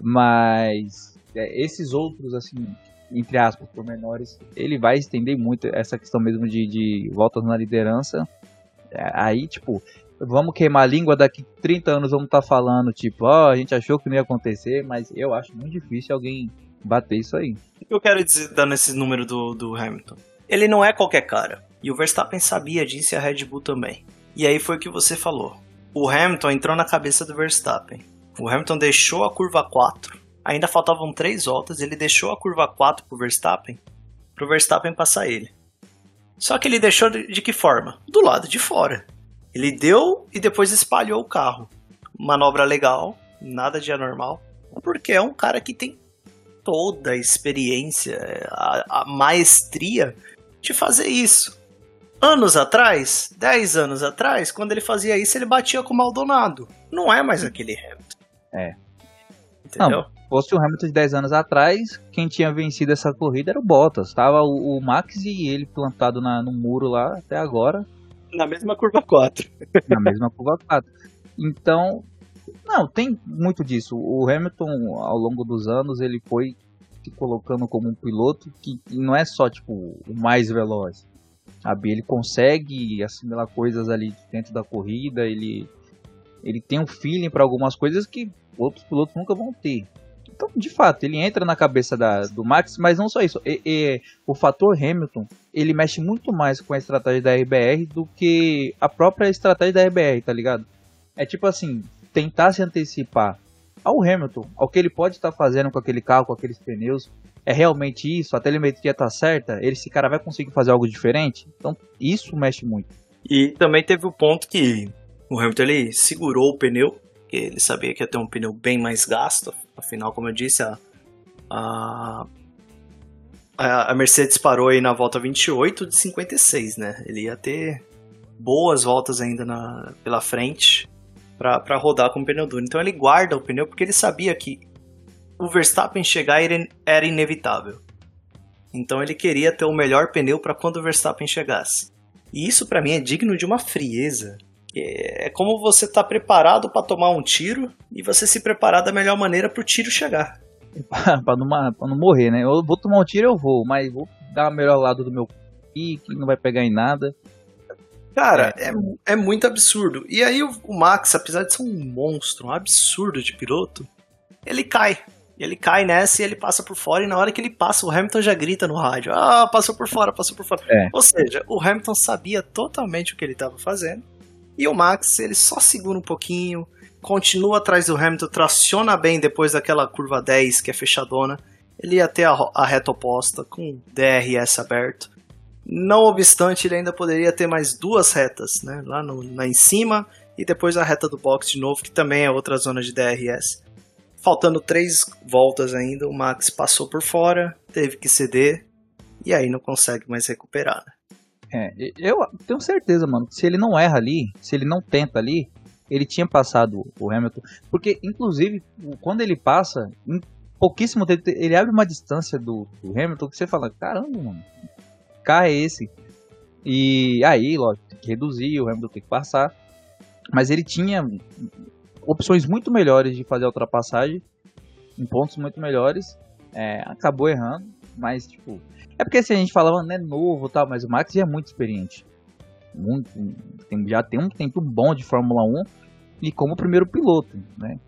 Mas é, esses outros, assim, entre aspas, por menores, ele vai estender muito essa questão mesmo de, de voltas na liderança. É, aí, tipo, vamos queimar a língua, daqui 30 anos vamos estar falando, tipo, ó, a gente achou que não ia acontecer, mas eu acho muito difícil alguém bater isso aí. O que eu quero dizer dando esse número do, do Hamilton? Ele não é qualquer cara. E o Verstappen sabia disso e a Red Bull também. E aí foi o que você falou. O Hamilton entrou na cabeça do Verstappen. O Hamilton deixou a curva 4. Ainda faltavam 3 voltas, ele deixou a curva 4 pro Verstappen, pro Verstappen passar ele. Só que ele deixou de, que forma? Do lado de fora. Ele deu e depois espalhou o carro. Manobra legal, nada de anormal, porque é um cara que tem toda a experiência, a, a maestria de fazer isso. Anos atrás, 10 anos atrás, quando ele fazia isso, ele batia com o Maldonado. Não é mais aquele Hamilton. É. Entendeu? Se fosse o Hamilton de 10 anos atrás, quem tinha vencido essa corrida era o Bottas. Tava o, o Max e ele plantado na, no muro lá até agora, Na mesma curva 4. na mesma curva 4. Então, não, tem muito disso. O Hamilton, ao longo dos anos, ele foi se colocando como um piloto que não é só tipo o mais veloz. Sabe? Ele consegue assimilar coisas ali dentro da corrida, ele ele tem um feeling para algumas coisas que outros pilotos nunca vão ter. Então, de fato, ele entra na cabeça da, do Max, mas não só isso. E- e o fator Hamilton, ele mexe muito mais com a estratégia da RBR do que a própria estratégia da RBR, tá ligado? É tipo assim, tentar se antecipar ao Hamilton, ao que ele pode estar fazendo com aquele carro, com aqueles pneus. É realmente isso? A telemetria tá certa? Esse cara vai conseguir fazer algo diferente? Então, isso mexe muito. E também teve o ponto que o Hamilton ele segurou o pneu, porque ele sabia que ia ter um pneu bem mais gasto. Afinal, como eu disse, a, a, a Mercedes parou aí na volta 28 de 56, né? Ele ia ter boas voltas ainda na, pela frente para rodar com o pneu duro. Então ele guarda o pneu porque ele sabia que o Verstappen chegar era, inevitável. Então ele queria ter o melhor pneu para quando o Verstappen chegasse. E isso pra mim é digno de uma frieza. É é como você tá preparado pra tomar um tiro e você se preparar da melhor maneira pro tiro chegar. *laughs* pra, não, pra não morrer, né? Eu vou tomar um tiro, eu vou, mas vou dar o melhor lado do meu pique, não vai pegar em nada. Cara, é, é muito absurdo. E aí o, o Max, apesar de ser um monstro, um absurdo de piloto, ele cai. Ele cai nessa e ele passa por fora, e na hora que ele passa, o Hamilton já grita no rádio: Ah, passou por fora, passou por fora. É. Ou seja, o Hamilton sabia totalmente o que ele estava fazendo. E o Max, ele só segura um pouquinho, continua atrás do Hamilton, traciona bem depois daquela curva 10 que é fechadona. Ele ia até a, a reta oposta, com DRS aberto. Não obstante, ele ainda poderia ter mais duas retas, né? Lá, no, lá em cima e depois a reta do box de novo, que também é outra zona de DRS. Faltando três voltas ainda, o Max passou por fora, teve que ceder e aí não consegue mais recuperar. É, eu tenho certeza, mano, se ele não erra ali, se ele não tenta ali, ele tinha passado o Hamilton. Porque, inclusive, quando ele passa, em pouquíssimo tempo, ele abre uma distância do, do Hamilton que você fala: caramba, mano, carro é esse? E aí, lógico, tem que reduzir, o Hamilton tem que passar. Mas ele tinha opções muito melhores de fazer a ultrapassagem, em pontos muito melhores. É, acabou errando, mas, tipo, é porque assim, a gente falava, né, novo e tal, mas o Max já é muito experiente. Muito, tem- já tem um tempo bom de Fórmula 1 e como primeiro piloto, né?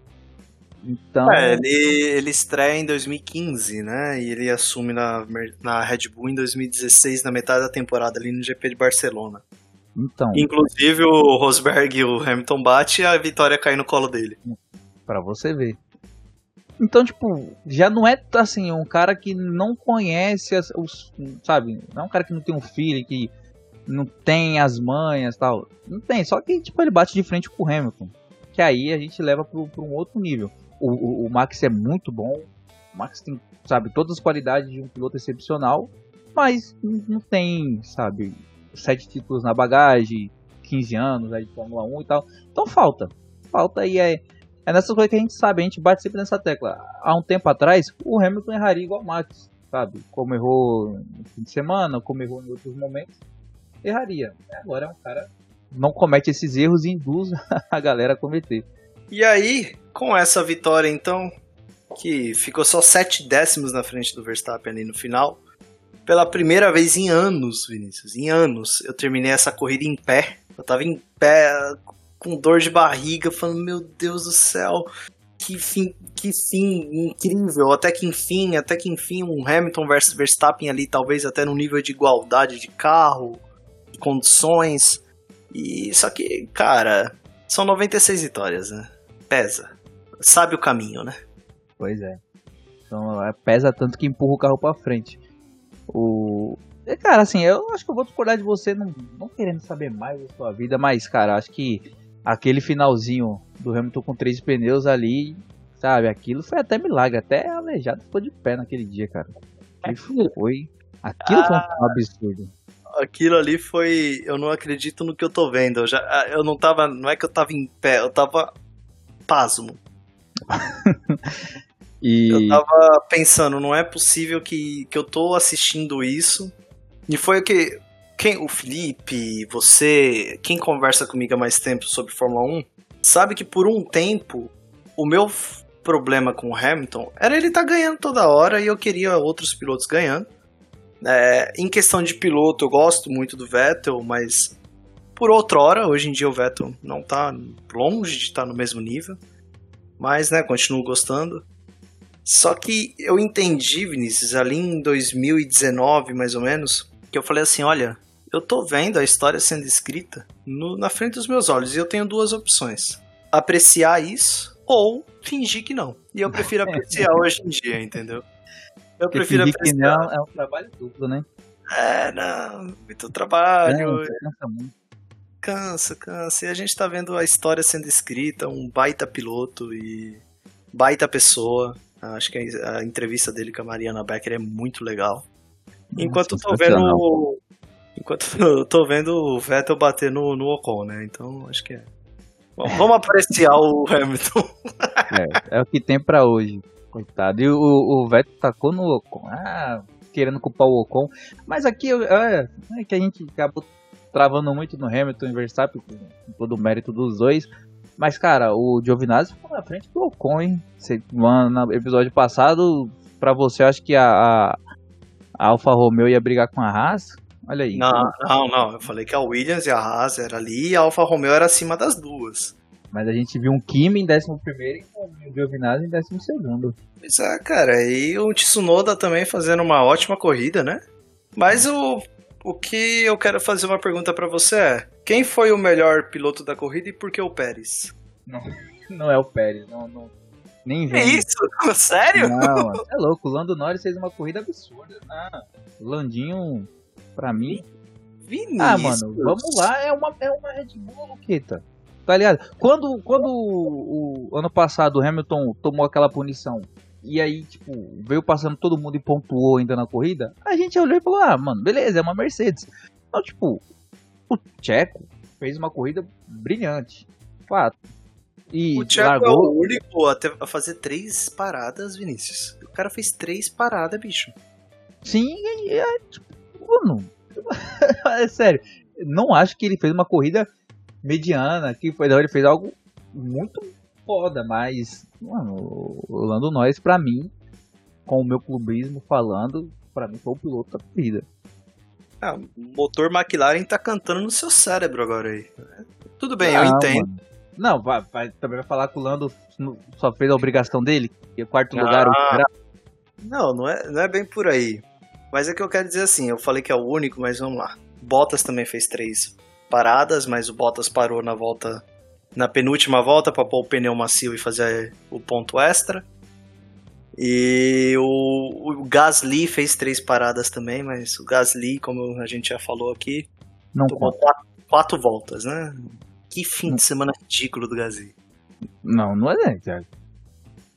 Então, É, ele, ele estreia em 2015, né? E ele assume na, na Red Bull em 2016, na metade da temporada, ali no GP de Barcelona. então Inclusive o Rosberg e o Hamilton bate e a vitória cai no colo dele. Pra você ver. Então, tipo, já não é assim, um cara que não conhece as, os. Sabe? Não é um cara que não tem um feeling, que não tem as manhas tal. Não tem, só que, tipo, ele bate de frente com o Hamilton. Que aí a gente leva pro um outro nível. O, o, o Max é muito bom. O Max tem, sabe, todas as qualidades de um piloto excepcional. Mas não tem, sabe, sete títulos na bagagem, 15 anos aí de Fórmula 1 e tal. Então falta. Falta e é. É nessas coisas que a gente sabe, a gente bate sempre nessa tecla. Há um tempo atrás, o Hamilton erraria igual o Max, sabe? Como errou no fim de semana, como errou em outros momentos, erraria. Agora é um cara não comete esses erros e induz *laughs* a galera a cometer. E aí, com essa vitória então, que ficou só sete décimos na frente do Verstappen ali no final, pela primeira vez em anos, Vinícius, em anos, eu terminei essa corrida em pé. Eu tava em pé com dor de barriga, falando, meu Deus do céu, que fim, que fim incrível, até que enfim, até que enfim, um Hamilton versus Verstappen ali, talvez até no nível de igualdade de carro, de condições. E só que, cara, são 96 vitórias, né? Pesa. Sabe o caminho, né? Pois é. Então é, pesa tanto que empurra o carro pra frente. O. Cara, assim, eu acho que eu vou discordar de você, não, não querendo saber mais da sua vida, mas, cara, acho que aquele finalzinho do Hamilton com três pneus ali, sabe, aquilo foi até milagre, até aleijado ficou de pé naquele dia, cara. E foi. Aquilo foi um absurdo. Aquilo ali foi. Eu não acredito no que eu tô vendo. Eu, já, ah, eu não tava. Não é que eu tava em pé, eu tava pasmo. *laughs* E. Eu tava pensando, não é possível que, que eu tô assistindo isso. E foi o que. Quem, o Felipe, você, quem conversa comigo há mais tempo sobre Fórmula 1, sabe que por um tempo o meu problema com o Hamilton era ele tá ganhando toda hora e eu queria outros pilotos ganhando. É, em questão de piloto, eu gosto muito do Vettel, mas por outra hora, hoje em dia o Vettel não tá longe de estar no mesmo nível. Mas, né, continuo gostando. Só que eu entendi, Vinícius, ali em 2019, mais ou menos, que eu falei assim, olha, eu tô vendo a história sendo escrita no- na frente dos meus olhos e eu tenho duas opções. Apreciar isso ou fingir que não. E eu prefiro *laughs* apreciar hoje em dia, entendeu? Eu Porque prefiro fingir que apreciar. não é um trabalho duplo, né? É, não, muito trabalho, Cansa, cansa muito. Cansa, cansa. E a gente tá vendo a história sendo escrita, um baita piloto e baita pessoa. Acho que a, entrevista dele com a Mariana Becker é muito legal. Enquanto eu tô vendo. Enquanto *laughs* eu tô vendo o Vettel bater no, no Ocon, né? Então acho que é. Bom, vamos apreciar o *laughs* Hamilton. É, é o que tem pra hoje. Coitado. E o, o Vettel tacou no Ocon. Ah, querendo culpar o Ocon. Mas aqui é, é que a gente acabou travando muito no Hamilton e Verstappen, com todo o mérito dos dois. Mas, cara, o Giovinazzi ficou na frente do Ocon, hein? Você, mano, no episódio passado, pra você, acho que a, a, a Alfa Romeo ia brigar com a Haas. Olha aí. Não, não, não. Eu falei que a Williams e a Haas era ali e a Alfa Romeo era acima das duas. Mas a gente viu um Kimi em 11 e o Giovinazzi em 12. Pois é, cara, e o Tsunoda também fazendo uma ótima corrida, né? Mas o, o que eu quero fazer uma pergunta pra você é: quem foi o melhor piloto da corrida e por que o Pérez? Não *laughs* é o Pérez, não, não. Nem vem. isso? *laughs* Sério? Não, é louco. O Lando Norris fez uma corrida absurda. Ah, o Landinho, pra mim. Vinícius. Ah, mano, vamos lá. É uma, é uma Red Bull, Luqueta. Tá ligado? Quando, quando o, o ano passado o Hamilton tomou aquela punição e aí, tipo, veio passando todo mundo e pontuou ainda na corrida, a gente olhou e falou: ah, mano, beleza, é uma Mercedes. Então, tipo, o Checo fez uma corrida brilhante. Fato. E O é largou. o único a, ter- a fazer três paradas, Vinícius. O cara fez três paradas, bicho. Sim, e é, tipo, mano, *laughs* é sério, não acho que ele fez uma corrida mediana, que foi, ele fez algo muito foda, mas, mano, o Lando Norris, pra mim, com o meu clubismo falando, pra mim foi o piloto da corrida. Ah, o motor McLaren tá cantando no seu cérebro agora aí. Tudo bem, eu Não, entendo. mano. Não, vai, vai- também vai falar que o Lando só fez a obrigação dele, e o quarto lugar, o Ah. geral. Não, não é, não é bem por aí. Mas é que eu quero dizer assim, eu falei que é o único, mas vamos lá. Bottas também fez três paradas, mas o Bottas parou na volta na penúltima volta para pôr o pneu macio e fazer o ponto extra. E o, o Gasly fez três paradas também, mas o Gasly, como a gente já falou aqui, não tomou quatro, quatro voltas, né? Que fim de semana ridículo do Gasly. Não, não é, Thiago.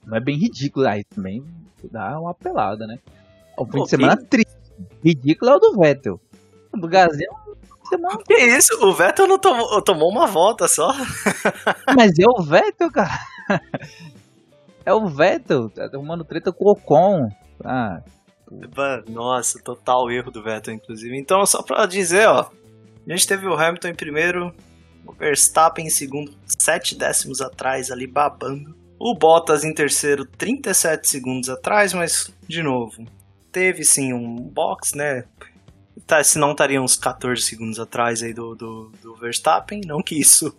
Não é bem ridículo. Aí também dá uma pelada, né? O fim Pô, de semana triste. Ridículo é o do Vettel. O do Gasly é um fim de semana. Que isso? O Vettel não tomou, tomou uma volta só. *laughs* Mas é o Vettel, cara. É o Vettel. Tá arrumando treta com o Ocon. Ah, Nossa, total erro do Vettel, inclusive. Então, só pra dizer, ó. A gente teve o Hamilton em primeiro, o Verstappen em segundo, sete décimos atrás, ali babando. O Bottas em terceiro, 37 segundos atrás, mas, de novo, teve sim um box, né? Tá, se não estaria uns 14 segundos atrás aí do, do, do Verstappen. Não que isso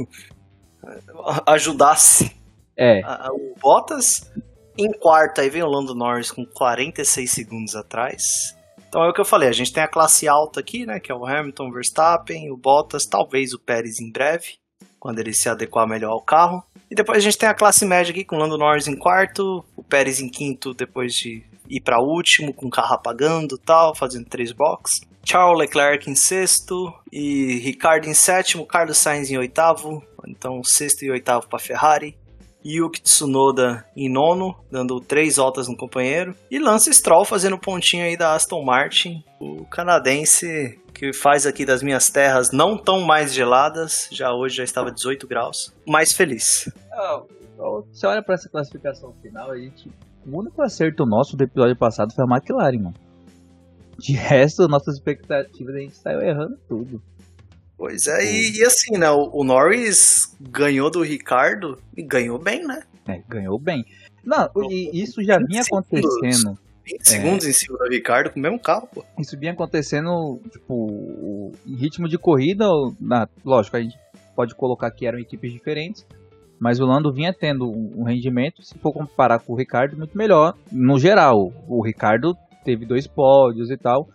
*laughs* ajudasse É, a- a- o Bottas. Em quarto, aí vem o Lando Norris com 46 segundos atrás. Então é o que eu falei, a gente tem a classe alta aqui, né? Que é o Hamilton, Verstappen, o Bottas, talvez o Pérez em breve, quando ele se adequar melhor ao carro. E depois a gente tem a classe média aqui com o Lando Norris em quarto, o Pérez em quinto depois de ir para último, com o carro apagando tal, fazendo três boxes. Charles Leclerc em sexto e Ricardo em sétimo, Carlos Sainz em oitavo, então sexto e oitavo para Ferrari. Yuki Tsunoda em nono, dando três voltas no companheiro. E Lance Stroll fazendo pontinho aí da Aston Martin, o canadense que faz aqui das minhas terras não tão mais geladas, já hoje já estava 18 graus, mais feliz. você olha pra essa classificação final, a gente. O único acerto nosso do episódio passado foi a McLaren, mano. De resto, nossas expectativas a gente saiu errando tudo. Pois é, e, e assim, né, o, o Norris ganhou do Ricardo e ganhou bem, né? É, ganhou bem. Não, e isso já vinha 25 acontecendo. 20 segundos em cima do Ricardo com o mesmo carro, pô. Isso vinha acontecendo, tipo, em ritmo de corrida, na, lógico, a gente pode colocar que eram equipes diferentes, mas o Lando vinha tendo um rendimento, se for comparar com o Ricardo, muito melhor. No geral, o Ricardo teve dois pódios e tal,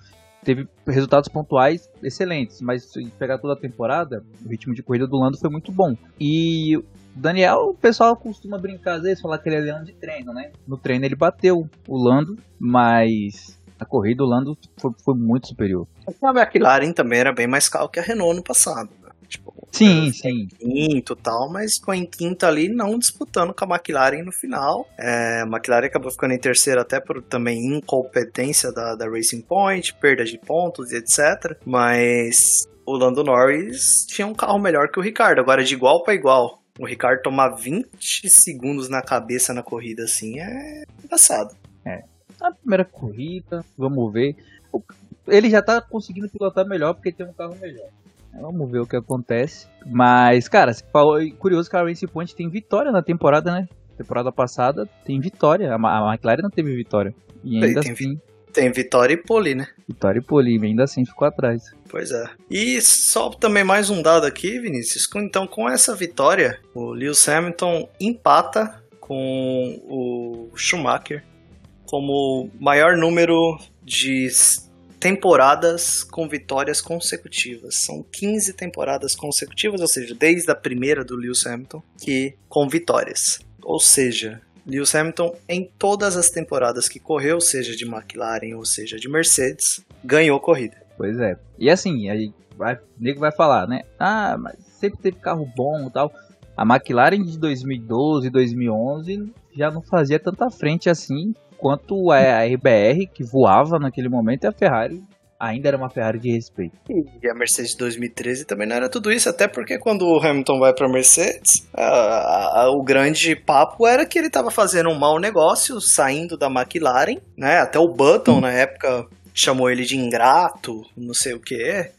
teve resultados pontuais excelentes, mas se pegar toda a temporada, o ritmo de corrida do Lando foi muito bom. E o Daniel, o pessoal costuma brincar às vezes, falar que ele é leão de treino, né? No treino ele bateu o Lando, mas a corrida o Lando foi, foi muito superior. A McLaren também era bem mais carro que a Renault no passado. Né? Sim, era sim. Quinto tal, mas ficou em quinto ali, não disputando com a McLaren no final. É, a McLaren acabou ficando em terceiro até por também incompetência da, da Racing Point, perda de pontos e etc. Mas o Lando Norris tinha um carro melhor que o Ricardo, agora de igual para igual. O Ricardo tomar 20 segundos na cabeça na corrida assim é engraçado. A primeira corrida, vamos ver. Ele já tá conseguindo pilotar melhor porque tem um carro melhor. Vamos ver o que acontece. Mas, cara, você falou, curioso que a Racing Point tem vitória na temporada, né? Temporada passada tem vitória. A McLaren não teve vitória. E ainda tem assim, Tem vitória e pole, né? vitória e pole, ainda assim ficou atrás. Pois é. E só também mais um dado aqui, Vinícius. Então, com essa vitória, o Lewis Hamilton empata com o Schumacher como maior número de temporadas com vitórias consecutivas. São 15 temporadas consecutivas, ou seja, desde a primeira do Lewis Hamilton, que com vitórias. Ou seja, Lewis Hamilton em todas as temporadas que correu, seja de McLaren ou seja de Mercedes, ganhou corrida. Pois é. E assim, aí vai, o nego vai falar, né? Ah, mas sempre teve carro bom e tal. A McLaren de 2012, 2011 já não fazia tanta frente assim quanto a RBR, que voava naquele momento, e a Ferrari ainda era uma Ferrari de respeito. E a Mercedes de 2013 também não era tudo isso, até porque quando o Hamilton vai para a Mercedes, o grande papo era que ele estava fazendo um mau negócio, saindo da McLaren, né? Até o Button, na época, chamou ele de ingrato, não sei o que,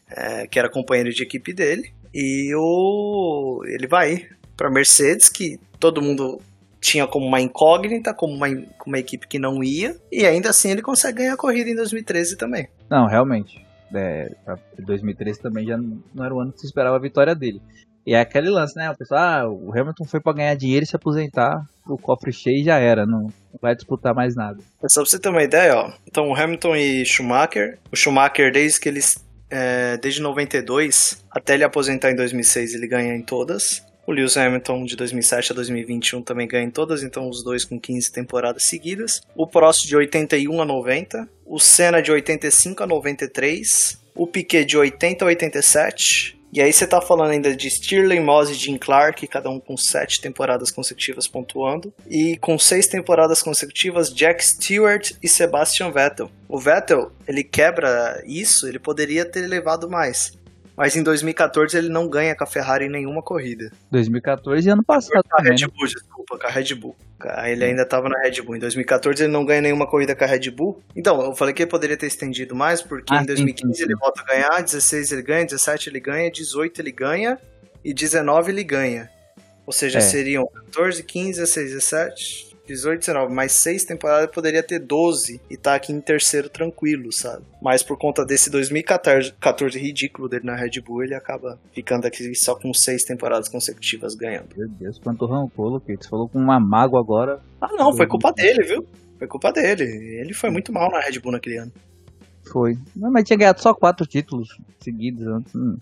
que era companheiro de equipe dele. E o ele vai para Mercedes, que todo mundo tinha como uma incógnita, como uma, uma equipe que não ia, e ainda assim ele consegue ganhar a corrida em 2013 também. Não, realmente. É, pra 2013 também já não era o ano que se esperava a vitória dele. E é aquele lance, né? O pessoal, ah, o Hamilton foi pra ganhar dinheiro e se aposentar, o cofre cheio já era, não não vai disputar mais nada. É Só pra você ter uma ideia, ó. Então, o Hamilton e Schumacher. O Schumacher, desde que eles. é, desde 92 até ele aposentar em 2006, ele ganha em todas. O Lewis Hamilton, de 2007 a 2021, também ganha em todas, então os dois com 15 temporadas seguidas. O Prost, de 81 a 90. O Senna, de 85 a 93. O Piquet, de 80 a 87. E aí você tá falando ainda de Stirling Moss e Jim Clark, cada um com sete temporadas consecutivas pontuando. E com seis temporadas consecutivas, Jack Stewart e Sebastian Vettel. O Vettel, ele quebra isso, ele poderia ter levado mais. Mas em 2014 ele não ganha com a Ferrari em nenhuma corrida. 2014 e ano passado Com a Red né? Bull, desculpa, com a Red Bull. Aí Ele ainda estava na Red Bull. Em 2014 ele não ganha nenhuma corrida com a Red Bull. Então, eu falei que ele poderia ter estendido mais, porque Ah, em sim, 2015 sim, sim. ele volta a ganhar, 16 ele ganha, 17 ele ganha, 18 ele ganha e 19 ele ganha. Ou seja, É. seriam 14, 15, 16, 17. 18, 19, mais 6 temporadas poderia ter 12 e tá aqui em terceiro tranquilo, sabe? Mas por conta desse 2014 14 ridículo dele na Red Bull, ele acaba ficando aqui só com 6 temporadas consecutivas ganhando. Meu Deus, quanto rancor, Luquete. Você falou com uma mágoa agora. Ah, não, foi culpa dele, viu? Foi culpa dele. Ele foi muito mal na Red Bull naquele ano. Foi. Não, mas tinha ganhado só quatro títulos seguidos antes. Hum,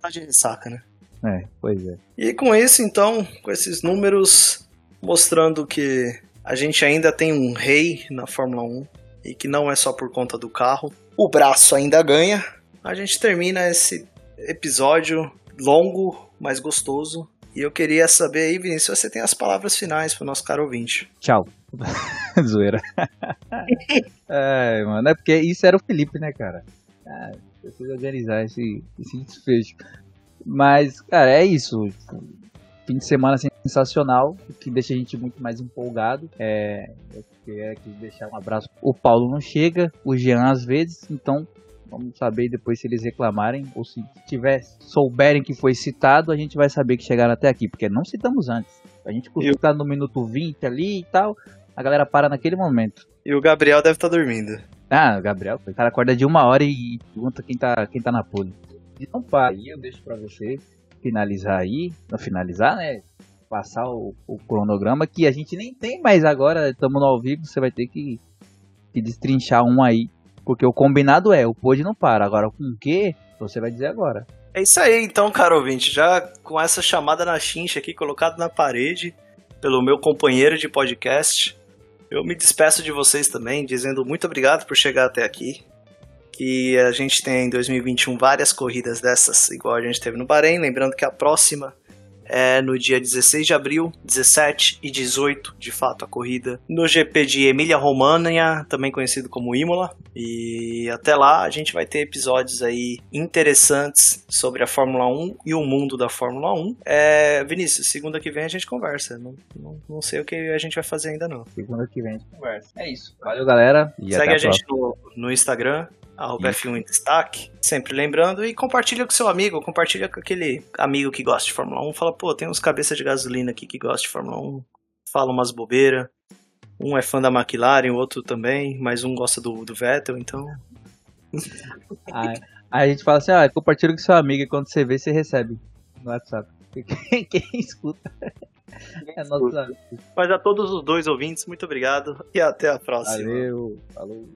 Tá de ressaca, né? é, pois é. E com isso, então, com esses números mostrando que a gente ainda tem um rei na Fórmula 1 e que não é só por conta do carro, o braço ainda ganha. A gente termina esse episódio longo, mas gostoso. E eu queria saber aí, Vinícius, se você tem as palavras finais para o nosso caro ouvinte. Tchau. *laughs* Zoeira. *laughs* é, mano, é porque isso era o Felipe, né, cara? Ah, preciso organizar esse, esse desfecho. Mas, cara, é isso. Tipo, Fim de semana sensacional, o que deixa a gente muito mais empolgado. É, eu queria aqui deixar um abraço. O Paulo não chega, o Jean às vezes, então vamos saber depois se eles reclamarem ou se tiver souberem que foi citado, a gente vai saber que chegaram até aqui, porque não citamos antes. A gente costuma estar no minuto 20 ali e tal, a galera para naquele momento. E o Gabriel deve estar dormindo. Ah, Gabriel, o cara acorda de uma hora e pergunta quem tá, quem tá na pole. Então, aí eu deixo pra você finalizar aí, não finalizar, né? Passar o, o cronograma que a gente nem tem mais agora, estamos no ao vivo, você vai ter que, que destrinchar um aí. Porque o combinado é, o pôde não para. Agora, com o quê? Você vai dizer agora. É isso aí, então, caro ouvinte. Já com essa chamada na chincha aqui, colocado na parede pelo meu companheiro de podcast, eu me despeço de vocês também, dizendo muito obrigado por chegar até aqui. Que a gente tem em 2021 várias corridas dessas, igual a gente teve no Bahrein. Lembrando que a próxima é no dia 16 de abril, 17 e 18, de fato, a corrida no GP de Emília-Romagna, também conhecido como Imola. E até lá a gente vai ter episódios aí interessantes sobre a Fórmula 1 e o mundo da Fórmula 1. É, Vinícius, segunda que vem a gente conversa. Não, não, não sei o que a gente vai fazer ainda não. Segunda que vem a gente conversa. É isso. Valeu, galera. E Segue até a gente no, no Instagram, arroba Isso. F1 em Destaque, sempre lembrando, e compartilha com seu amigo, compartilha com aquele amigo que gosta de Fórmula 1, fala, pô, tem uns cabeça de gasolina aqui que gosta de Fórmula 1, fala umas bobeiras, um é fã da McLaren, o outro também, mas um gosta do, do Vettel, então... *laughs* Aí, aí a gente fala assim, ah, compartilha com seu amigo e quando você vê, você recebe no WhatsApp. *laughs* Quem, quem escuta é nosso amigo. Mas a todos os dois ouvintes, muito obrigado, e até a próxima. Valeu, falou.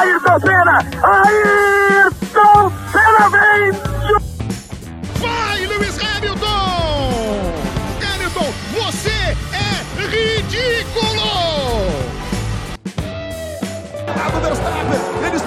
Ayrton Senna! Ayrton Senna vem! Vai, Lewis Hamilton! Hamilton, você é ridículo! Verstappen, eles